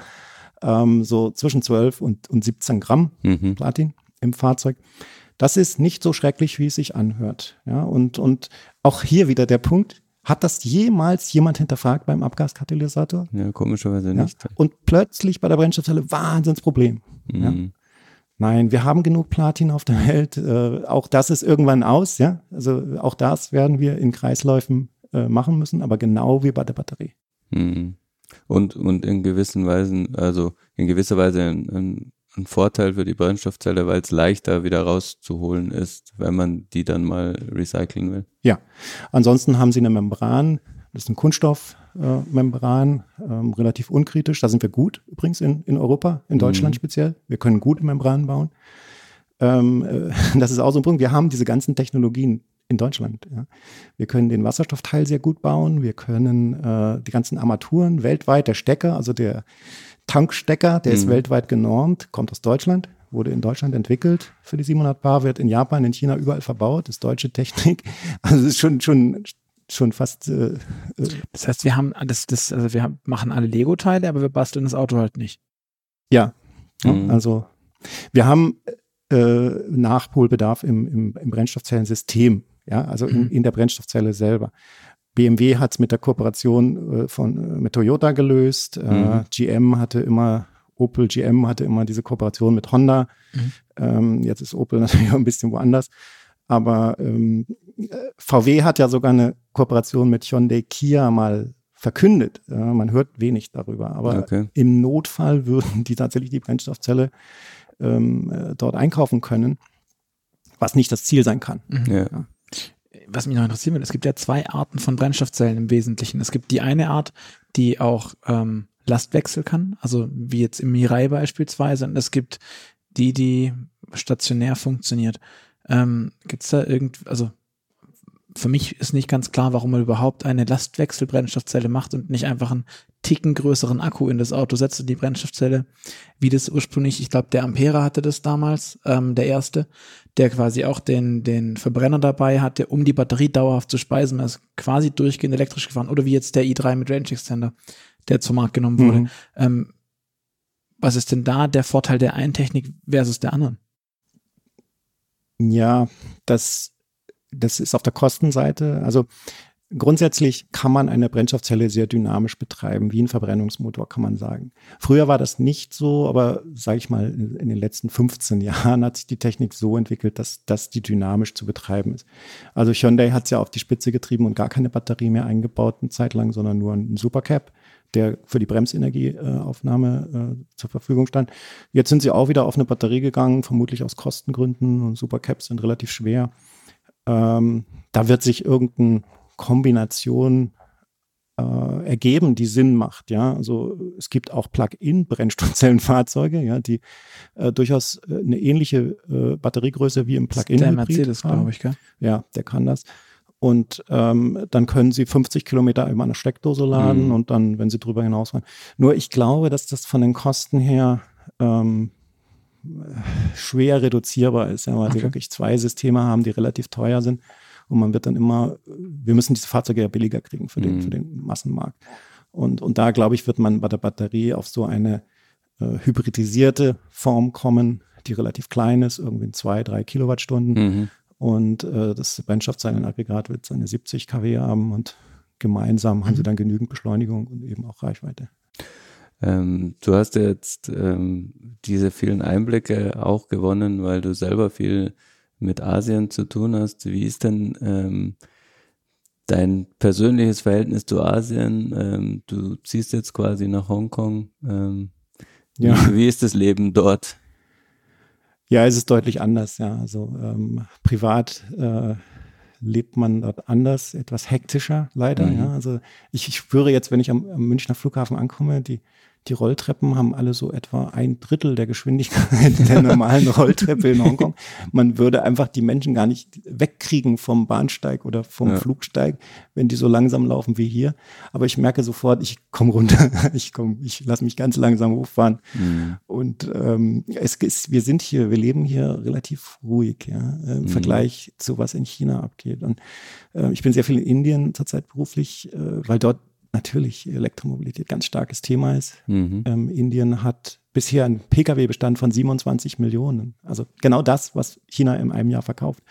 ähm, so zwischen 12 und, und 17 Gramm mhm. Platin im Fahrzeug. Das ist nicht so schrecklich, wie es sich anhört. Ja, und, und auch hier wieder der Punkt, hat das jemals jemand hinterfragt beim Abgaskatalysator? Ja, komischerweise ja. nicht. Und plötzlich bei der Brennstoffzelle Wahnsinnsproblem. Mhm. Ja? Nein, wir haben genug Platin auf der Welt. Äh, auch das ist irgendwann aus, ja. Also auch das werden wir in Kreisläufen äh, machen müssen, aber genau wie bei der Batterie. Mhm. Und, und in gewissen Weisen, also in gewisser Weise ein, ein ein Vorteil für die Brennstoffzelle, weil es leichter wieder rauszuholen ist, wenn man die dann mal recyceln will. Ja, ansonsten haben sie eine Membran, das ist ein Kunststoffmembran, äh, ähm, relativ unkritisch. Da sind wir gut übrigens in, in Europa, in Deutschland mhm. speziell. Wir können gute Membranen bauen. Ähm, äh, das ist auch so ein Punkt. Wir haben diese ganzen Technologien in Deutschland. Ja. Wir können den Wasserstoffteil sehr gut bauen. Wir können äh, die ganzen Armaturen weltweit, der Stecker, also der Tankstecker, der mhm. ist weltweit genormt, kommt aus Deutschland, wurde in Deutschland entwickelt für die 700 Bar, wird in Japan, in China überall verbaut, ist deutsche Technik. Also es ist schon, schon, schon fast. Äh, äh, das heißt, wir haben das, das, also wir machen alle Lego-Teile, aber wir basteln das Auto halt nicht. Ja, mhm. also wir haben äh, Nachholbedarf im, im, im Brennstoffzellensystem, ja, also in, mhm. in der Brennstoffzelle selber. BMW hat es mit der Kooperation äh, von, äh, mit Toyota gelöst. Äh, mhm. GM hatte immer, Opel GM hatte immer diese Kooperation mit Honda. Mhm. Ähm, jetzt ist Opel natürlich auch ein bisschen woanders. Aber ähm, VW hat ja sogar eine Kooperation mit Hyundai Kia mal verkündet. Äh, man hört wenig darüber. Aber okay. im Notfall würden die tatsächlich die Brennstoffzelle ähm, dort einkaufen können, was nicht das Ziel sein kann. Mhm. Ja. Was mich noch interessieren würde, es gibt ja zwei Arten von Brennstoffzellen im Wesentlichen. Es gibt die eine Art, die auch ähm, Lastwechsel kann, also wie jetzt im Mirai beispielsweise, und es gibt die, die stationär funktioniert. Ähm, gibt da irgend, also für mich ist nicht ganz klar, warum man überhaupt eine Lastwechselbrennstoffzelle macht und nicht einfach einen Ticken größeren Akku in das Auto setzt und die Brennstoffzelle, wie das ursprünglich, ich glaube, der Ampera hatte das damals, ähm, der erste, der quasi auch den, den Verbrenner dabei hatte, um die Batterie dauerhaft zu speisen. Er ist quasi durchgehend elektrisch gefahren. Oder wie jetzt der i3 mit Range Extender, der zum Markt genommen wurde. Mhm. Ähm, was ist denn da der Vorteil der einen Technik versus der anderen? Ja, das, das ist auf der Kostenseite. Also Grundsätzlich kann man eine Brennstoffzelle sehr dynamisch betreiben, wie ein Verbrennungsmotor, kann man sagen. Früher war das nicht so, aber sage ich mal, in den letzten 15 Jahren hat sich die Technik so entwickelt, dass das die dynamisch zu betreiben ist. Also Hyundai hat es ja auf die Spitze getrieben und gar keine Batterie mehr eingebaut eine Zeit lang, sondern nur einen Supercap, der für die Bremsenergieaufnahme äh, zur Verfügung stand. Jetzt sind sie auch wieder auf eine Batterie gegangen, vermutlich aus Kostengründen und Supercaps sind relativ schwer. Ähm, da wird sich irgendein Kombination äh, ergeben, die Sinn macht. Ja, also es gibt auch Plug-in-Brennstoffzellenfahrzeuge, ja, die äh, durchaus äh, eine ähnliche äh, Batteriegröße wie im Plug-in Der Mercedes, glaube ich, gell? Ja, der kann das. Und ähm, dann können sie 50 Kilometer über eine Steckdose laden mhm. und dann, wenn sie drüber hinausfahren. Nur ich glaube, dass das von den Kosten her ähm, schwer reduzierbar ist, ja, weil okay. sie wirklich zwei Systeme haben, die relativ teuer sind. Und man wird dann immer, wir müssen diese Fahrzeuge ja billiger kriegen für den, mhm. für den Massenmarkt. Und, und da, glaube ich, wird man bei der Batterie auf so eine äh, hybridisierte Form kommen, die relativ klein ist, irgendwie in zwei, drei Kilowattstunden. Mhm. Und äh, das Brennstoffzellenaggregat wird seine 70 kW haben und gemeinsam mhm. haben sie dann genügend Beschleunigung und eben auch Reichweite. Ähm, du hast jetzt ähm, diese vielen Einblicke auch gewonnen, weil du selber viel mit Asien zu tun hast. Wie ist denn ähm, dein persönliches Verhältnis zu Asien? Ähm, du ziehst jetzt quasi nach Hongkong. Ähm, ja. wie, wie, ist das Leben dort? Ja, es ist deutlich anders. Ja, also ähm, privat äh, lebt man dort anders, etwas hektischer leider. Mhm. Ja, also ich, ich spüre jetzt, wenn ich am, am Münchner Flughafen ankomme, die Die Rolltreppen haben alle so etwa ein Drittel der Geschwindigkeit der normalen Rolltreppe in Hongkong. Man würde einfach die Menschen gar nicht wegkriegen vom Bahnsteig oder vom ja. Flugsteig, wenn die so langsam laufen wie hier. Aber ich merke sofort, ich komme runter, ich komme, ich lasse mich ganz langsam hochfahren. Mhm. Und ähm, es ist, wir sind hier, wir leben hier relativ ruhig, ja, im mhm. Vergleich zu was in China abgeht. Und äh, ich bin sehr viel in Indien zurzeit beruflich, äh, weil dort natürlich Elektromobilität ganz starkes Thema ist. Mhm. Ähm, Indien hat bisher einen Pkw-Bestand von 27 Millionen. Also genau das, was China in einem Jahr verkauft.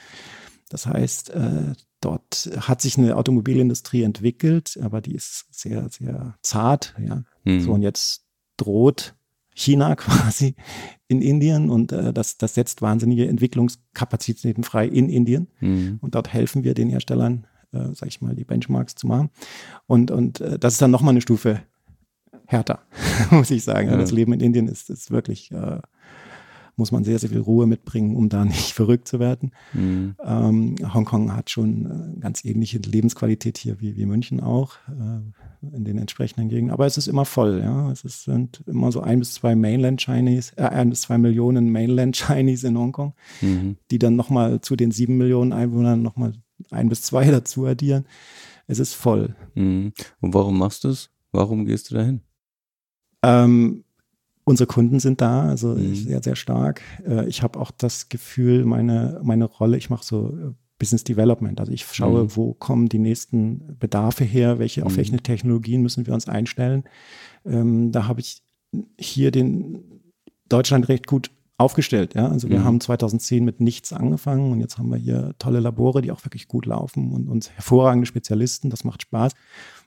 Das heißt, äh, dort hat sich eine Automobilindustrie entwickelt, aber die ist sehr, sehr zart. Ja. Mhm. So, und jetzt droht China quasi in Indien und äh, das, das setzt wahnsinnige Entwicklungskapazitäten frei in Indien. Mhm. Und dort helfen wir den Herstellern äh, sag ich mal, die Benchmarks zu machen. Und, und äh, das ist dann nochmal eine Stufe härter, muss ich sagen. Ja. Das Leben in Indien ist, ist wirklich, äh, muss man sehr, sehr viel Ruhe mitbringen, um da nicht verrückt zu werden. Mhm. Ähm, Hongkong hat schon äh, ganz ähnliche Lebensqualität hier wie, wie München auch, äh, in den entsprechenden Gegenden. Aber es ist immer voll, ja. Es ist, sind immer so ein bis zwei Mainland Chinese, äh, ein bis zwei Millionen Mainland Chinese in Hongkong, mhm. die dann nochmal zu den sieben Millionen Einwohnern nochmal ein bis zwei dazu addieren. Es ist voll. Mhm. Und warum machst du es? Warum gehst du dahin? Ähm, unsere Kunden sind da, also mhm. sehr, sehr stark. Äh, ich habe auch das Gefühl, meine, meine Rolle, ich mache so äh, Business Development. Also ich schaue, mhm. wo kommen die nächsten Bedarfe her, welche, auf mhm. welche Technologien müssen wir uns einstellen. Ähm, da habe ich hier den Deutschland recht gut aufgestellt. Ja? Also wir mhm. haben 2010 mit nichts angefangen und jetzt haben wir hier tolle Labore, die auch wirklich gut laufen und uns hervorragende Spezialisten. Das macht Spaß.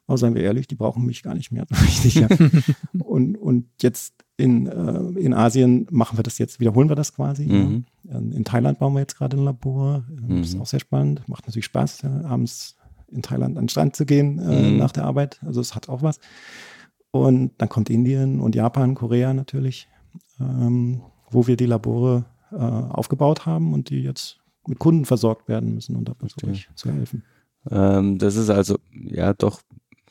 Aber seien wir ehrlich, die brauchen mich gar nicht mehr. Richtig, ja. und, und jetzt in, äh, in Asien machen wir das jetzt, wiederholen wir das quasi. Mhm. Ja. In Thailand bauen wir jetzt gerade ein Labor. Das ist mhm. auch sehr spannend. Macht natürlich Spaß, ja, abends in Thailand an den Strand zu gehen äh, mhm. nach der Arbeit. Also es hat auch was. Und dann kommt Indien und Japan, Korea natürlich. Ähm, wo wir die Labore äh, aufgebaut haben und die jetzt mit Kunden versorgt werden müssen und da versuche ich zu helfen. Ähm, das ist also ja doch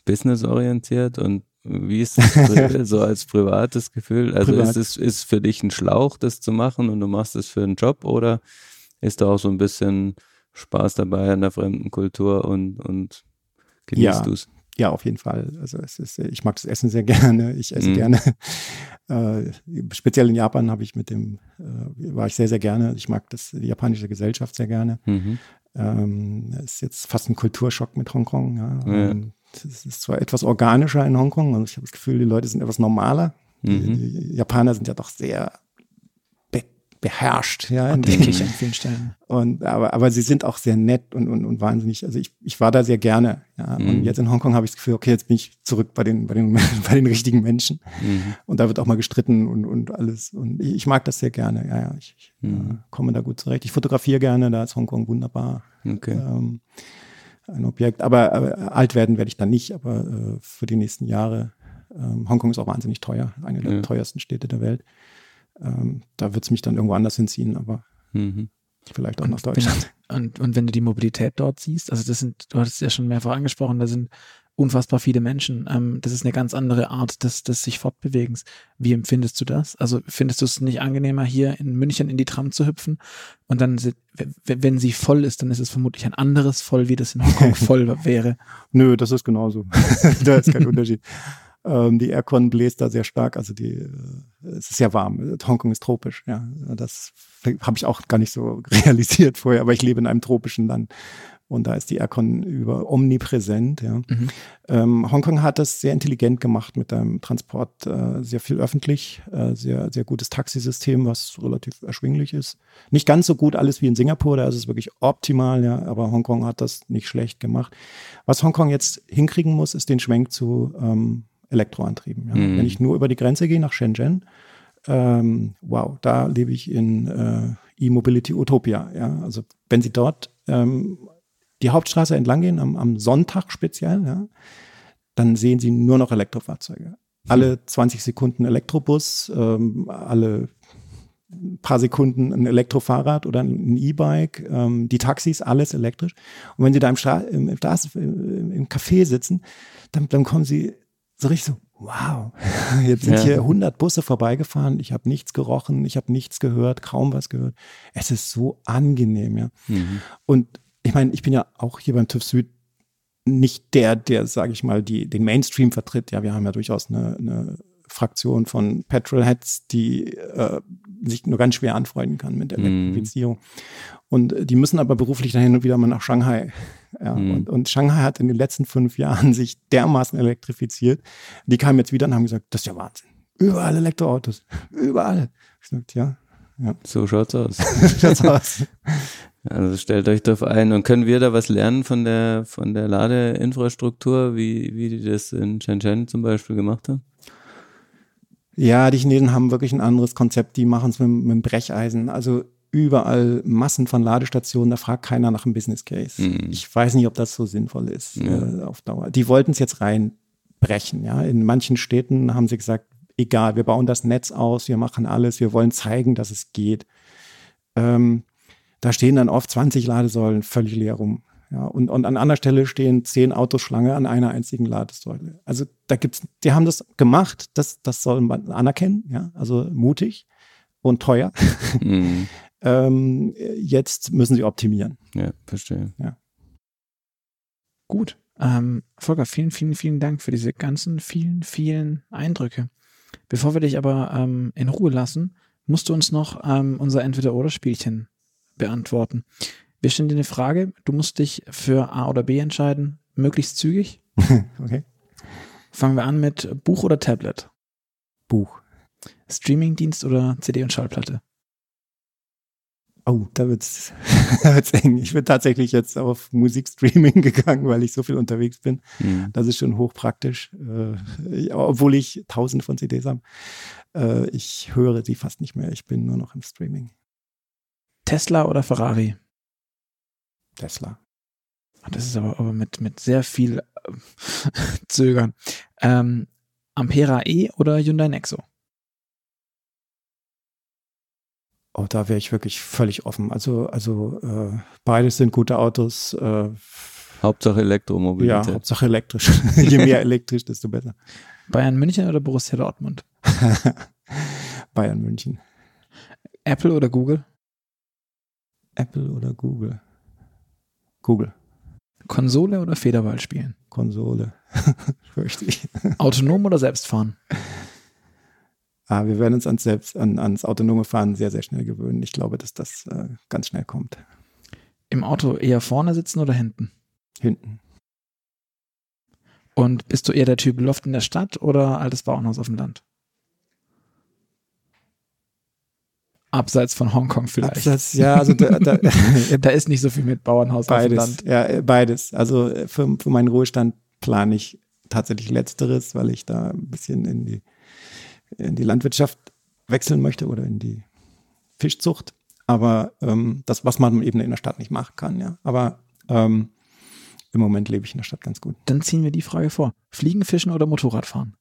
businessorientiert und wie ist das so als privates Gefühl? Also Privat. ist es ist für dich ein Schlauch, das zu machen und du machst es für einen Job oder ist da auch so ein bisschen Spaß dabei an der fremden Kultur und, und genießt ja, du es? Ja, auf jeden Fall. Also es ist, ich mag das Essen sehr gerne. Ich esse mhm. gerne. Äh, speziell in Japan habe ich mit dem, äh, war ich sehr, sehr gerne. Ich mag das, die japanische Gesellschaft sehr gerne. Mhm. Ähm, ist jetzt fast ein Kulturschock mit Hongkong. Ja. ja. Ähm, es ist zwar etwas organischer in Hongkong und ich habe das Gefühl, die Leute sind etwas normaler. Mhm. Die, die Japaner sind ja doch sehr beherrscht, ja. Denke ich an vielen Stellen. Und, aber, aber sie sind auch sehr nett und, und, und wahnsinnig. Also ich, ich war da sehr gerne, ja. Mhm. Und jetzt in Hongkong habe ich das Gefühl, okay, jetzt bin ich zurück bei den, bei den, bei den richtigen Menschen. Mhm. Und da wird auch mal gestritten und, und alles. Und ich, ich mag das sehr gerne, ja, ja. Ich, ich mhm. äh, komme da gut zurecht. Ich fotografiere gerne, da ist Hongkong wunderbar. Okay. Ähm, ein Objekt. Aber, aber alt werden werde ich dann nicht, aber äh, für die nächsten Jahre. Ähm, Hongkong ist auch wahnsinnig teuer, eine der ja. teuersten Städte der Welt. Ähm, da wird es mich dann irgendwo anders hinziehen, aber mhm. vielleicht auch und nach Deutschland. Wenn, und, und wenn du die Mobilität dort siehst, also das sind, du hattest es ja schon mehrfach angesprochen, da sind unfassbar viele Menschen. Ähm, das ist eine ganz andere Art des, des sich Fortbewegens. Wie empfindest du das? Also findest du es nicht angenehmer, hier in München in die Tram zu hüpfen und dann, wenn sie voll ist, dann ist es vermutlich ein anderes Voll, wie das in Hongkong voll wäre. Nö, das ist genauso. da ist kein Unterschied. Ähm, die Aircon bläst da sehr stark. Also die, äh, es ist sehr warm. Hongkong ist tropisch. Ja, das habe ich auch gar nicht so realisiert vorher. Aber ich lebe in einem tropischen Land. Und da ist die Aircon über omnipräsent. Ja. Mhm. Ähm, Hongkong hat das sehr intelligent gemacht mit dem Transport, äh, sehr viel öffentlich, äh, sehr, sehr gutes Taxisystem, was relativ erschwinglich ist. Nicht ganz so gut alles wie in Singapur, da ist es wirklich optimal, ja, aber Hongkong hat das nicht schlecht gemacht. Was Hongkong jetzt hinkriegen muss, ist den Schwenk zu ähm, Elektroantrieben. Ja. Mhm. Wenn ich nur über die Grenze gehe nach Shenzhen, ähm, wow, da lebe ich in äh, E-Mobility Utopia. Ja. Also wenn Sie dort ähm, die Hauptstraße entlang gehen, am, am Sonntag speziell, ja, dann sehen Sie nur noch Elektrofahrzeuge. Alle 20 Sekunden Elektrobus, ähm, alle paar Sekunden ein Elektrofahrrad oder ein E-Bike, ähm, die Taxis, alles elektrisch. Und wenn Sie da im, Stra im, im, im Café sitzen, dann, dann kommen Sie so richtig so, wow, jetzt sind ja. hier 100 Busse vorbeigefahren, ich habe nichts gerochen, ich habe nichts gehört, kaum was gehört. Es ist so angenehm, ja. Mhm. Und ich meine, ich bin ja auch hier beim TÜV Süd nicht der, der, sage ich mal, die, den Mainstream vertritt. Ja, wir haben ja durchaus eine, eine Fraktion von Petrolheads, die äh, sich nur ganz schwer anfreunden kann mit der mm. Elektrifizierung. Und die müssen aber beruflich dann hin und wieder mal nach Shanghai. Ja, mm. und, und, Shanghai hat in den letzten fünf Jahren sich dermaßen elektrifiziert. Die kamen jetzt wieder und haben gesagt, das ist ja Wahnsinn. Überall Elektroautos. Überall. Ich sagte, ja, ja. So schaut's aus. schaut's aus. Also stellt euch darauf ein. Und können wir da was lernen von der, von der Ladeinfrastruktur, wie, wie die das in Shenzhen zum Beispiel gemacht haben? Ja, die Chinesen haben wirklich ein anderes Konzept. Die machen es mit, mit dem Brecheisen. Also überall Massen von Ladestationen, da fragt keiner nach einem Business Case. Mhm. Ich weiß nicht, ob das so sinnvoll ist ja. äh, auf Dauer. Die wollten es jetzt reinbrechen. Ja, in manchen Städten haben sie gesagt, egal, wir bauen das Netz aus, wir machen alles, wir wollen zeigen, dass es geht. Ähm, da stehen dann oft 20 Ladesäulen völlig leer rum. Ja, und, und an anderer Stelle stehen zehn Autos Schlange an einer einzigen Ladesäule. Also da gibt's, die haben das gemacht, das, das soll man anerkennen, ja, also mutig und teuer. Mhm. ähm, jetzt müssen sie optimieren. Ja, verstehe. Ja. Gut. Ähm, Volker, vielen, vielen, vielen Dank für diese ganzen vielen, vielen Eindrücke. Bevor wir dich aber ähm, in Ruhe lassen, musst du uns noch ähm, unser Entweder-Oder-Spielchen beantworten. Wir stellen dir eine Frage, du musst dich für A oder B entscheiden, möglichst zügig. okay. Fangen wir an mit Buch oder Tablet? Buch. Streamingdienst oder CD und Schallplatte? Oh, da wird's, da wird's eng. Ich bin tatsächlich jetzt auf Musikstreaming gegangen, weil ich so viel unterwegs bin. Mhm. Das ist schon hochpraktisch, äh, obwohl ich tausende von CDs habe. Äh, ich höre sie fast nicht mehr. Ich bin nur noch im Streaming. Tesla oder Ferrari? Tesla. Das ist aber, aber mit, mit sehr viel äh, Zögern. Ähm, Ampera E oder Hyundai Nexo? Oh, da wäre ich wirklich völlig offen. Also, also äh, beides sind gute Autos. Äh, Hauptsache Elektromobilität. Ja, Hauptsache elektrisch. Je mehr elektrisch, desto besser. Bayern München oder Borussia Dortmund? Bayern München. Apple oder Google? Apple oder Google? Google. Konsole oder Federball spielen? Konsole. Fürchte ich. Autonom oder Selbstfahren? Ah, wir werden uns ans, selbst, an, ans autonome Fahren sehr, sehr schnell gewöhnen. Ich glaube, dass das äh, ganz schnell kommt. Im Auto eher vorne sitzen oder hinten? Hinten. Und bist du eher der Typ Loft in der Stadt oder altes Bauernhaus auf dem Land? Abseits von Hongkong vielleicht. Abseits, ja, also da, da, da, ist nicht so viel mit Bauernhaus beides, auf dem Land. Ja, beides. Also äh, für, für meinen Ruhestand plane ich tatsächlich Letzteres, weil ich da ein bisschen in die, in die Landwirtschaft wechseln möchte oder in die Fischzucht. Aber ähm, das, was man eben in der Stadt nicht machen kann, ja. Aber ähm, im Moment lebe ich in der Stadt ganz gut. Dann ziehen wir die Frage vor. Fliegen, fischen oder Motorradfahren?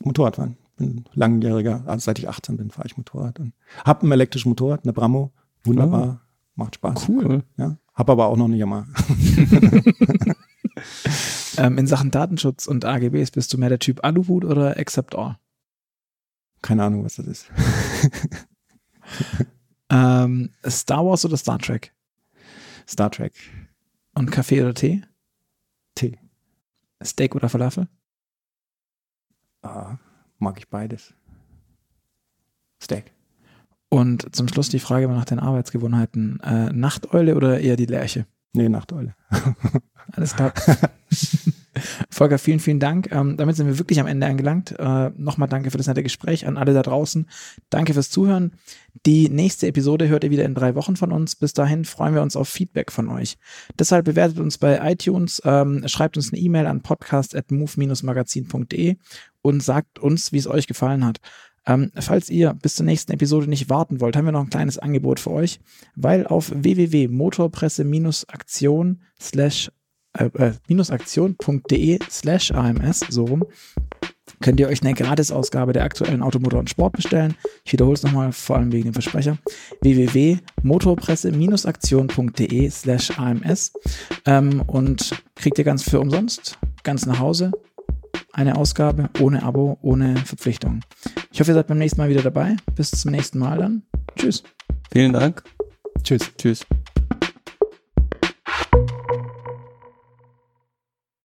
Motorradfahren bin langjähriger, also seit ich 18 bin, fahre ich Motorrad und habe ein elektrisches Motorrad, eine Bramo, wunderbar, oh. macht Spaß. Cool. Ja, habe aber auch noch nicht immer. ähm, in Sachen Datenschutz und AGBs bist du mehr der Typ Aluhut oder Accept All? Keine Ahnung, was das ist. ähm, Star Wars oder Star Trek? Star Trek. Und Kaffee oder Tee? Tee. Steak oder Falafel? Ah, mag ich beides. Steak. Und zum Schluss die Frage nach den Arbeitsgewohnheiten. Äh, Nachteule oder eher die Lerche? Nee, Nachteule. Alles klar. Volker, vielen, vielen Dank. Ähm, damit sind wir wirklich am Ende angelangt. Äh, Nochmal danke für das nette Gespräch an alle da draußen. Danke fürs Zuhören. Die nächste Episode hört ihr wieder in drei Wochen von uns. Bis dahin freuen wir uns auf Feedback von euch. Deshalb bewertet uns bei iTunes, ähm, schreibt uns eine E-Mail an podcast.move-magazin.de und sagt uns, wie es euch gefallen hat. Ähm, falls ihr bis zur nächsten Episode nicht warten wollt, haben wir noch ein kleines Angebot für euch, weil auf www.motorpresse-aktion slash äh, äh, AMS, so rum, könnt ihr euch eine Gratisausgabe der aktuellen Automotor und Sport bestellen. Ich wiederhole es nochmal, vor allem wegen dem Versprecher. www.motorpresse-aktion.de slash AMS ähm, und kriegt ihr ganz für umsonst, ganz nach Hause eine Ausgabe ohne Abo, ohne Verpflichtung. Ich hoffe, ihr seid beim nächsten Mal wieder dabei. Bis zum nächsten Mal dann. Tschüss. Vielen Dank. Tschüss. Tschüss.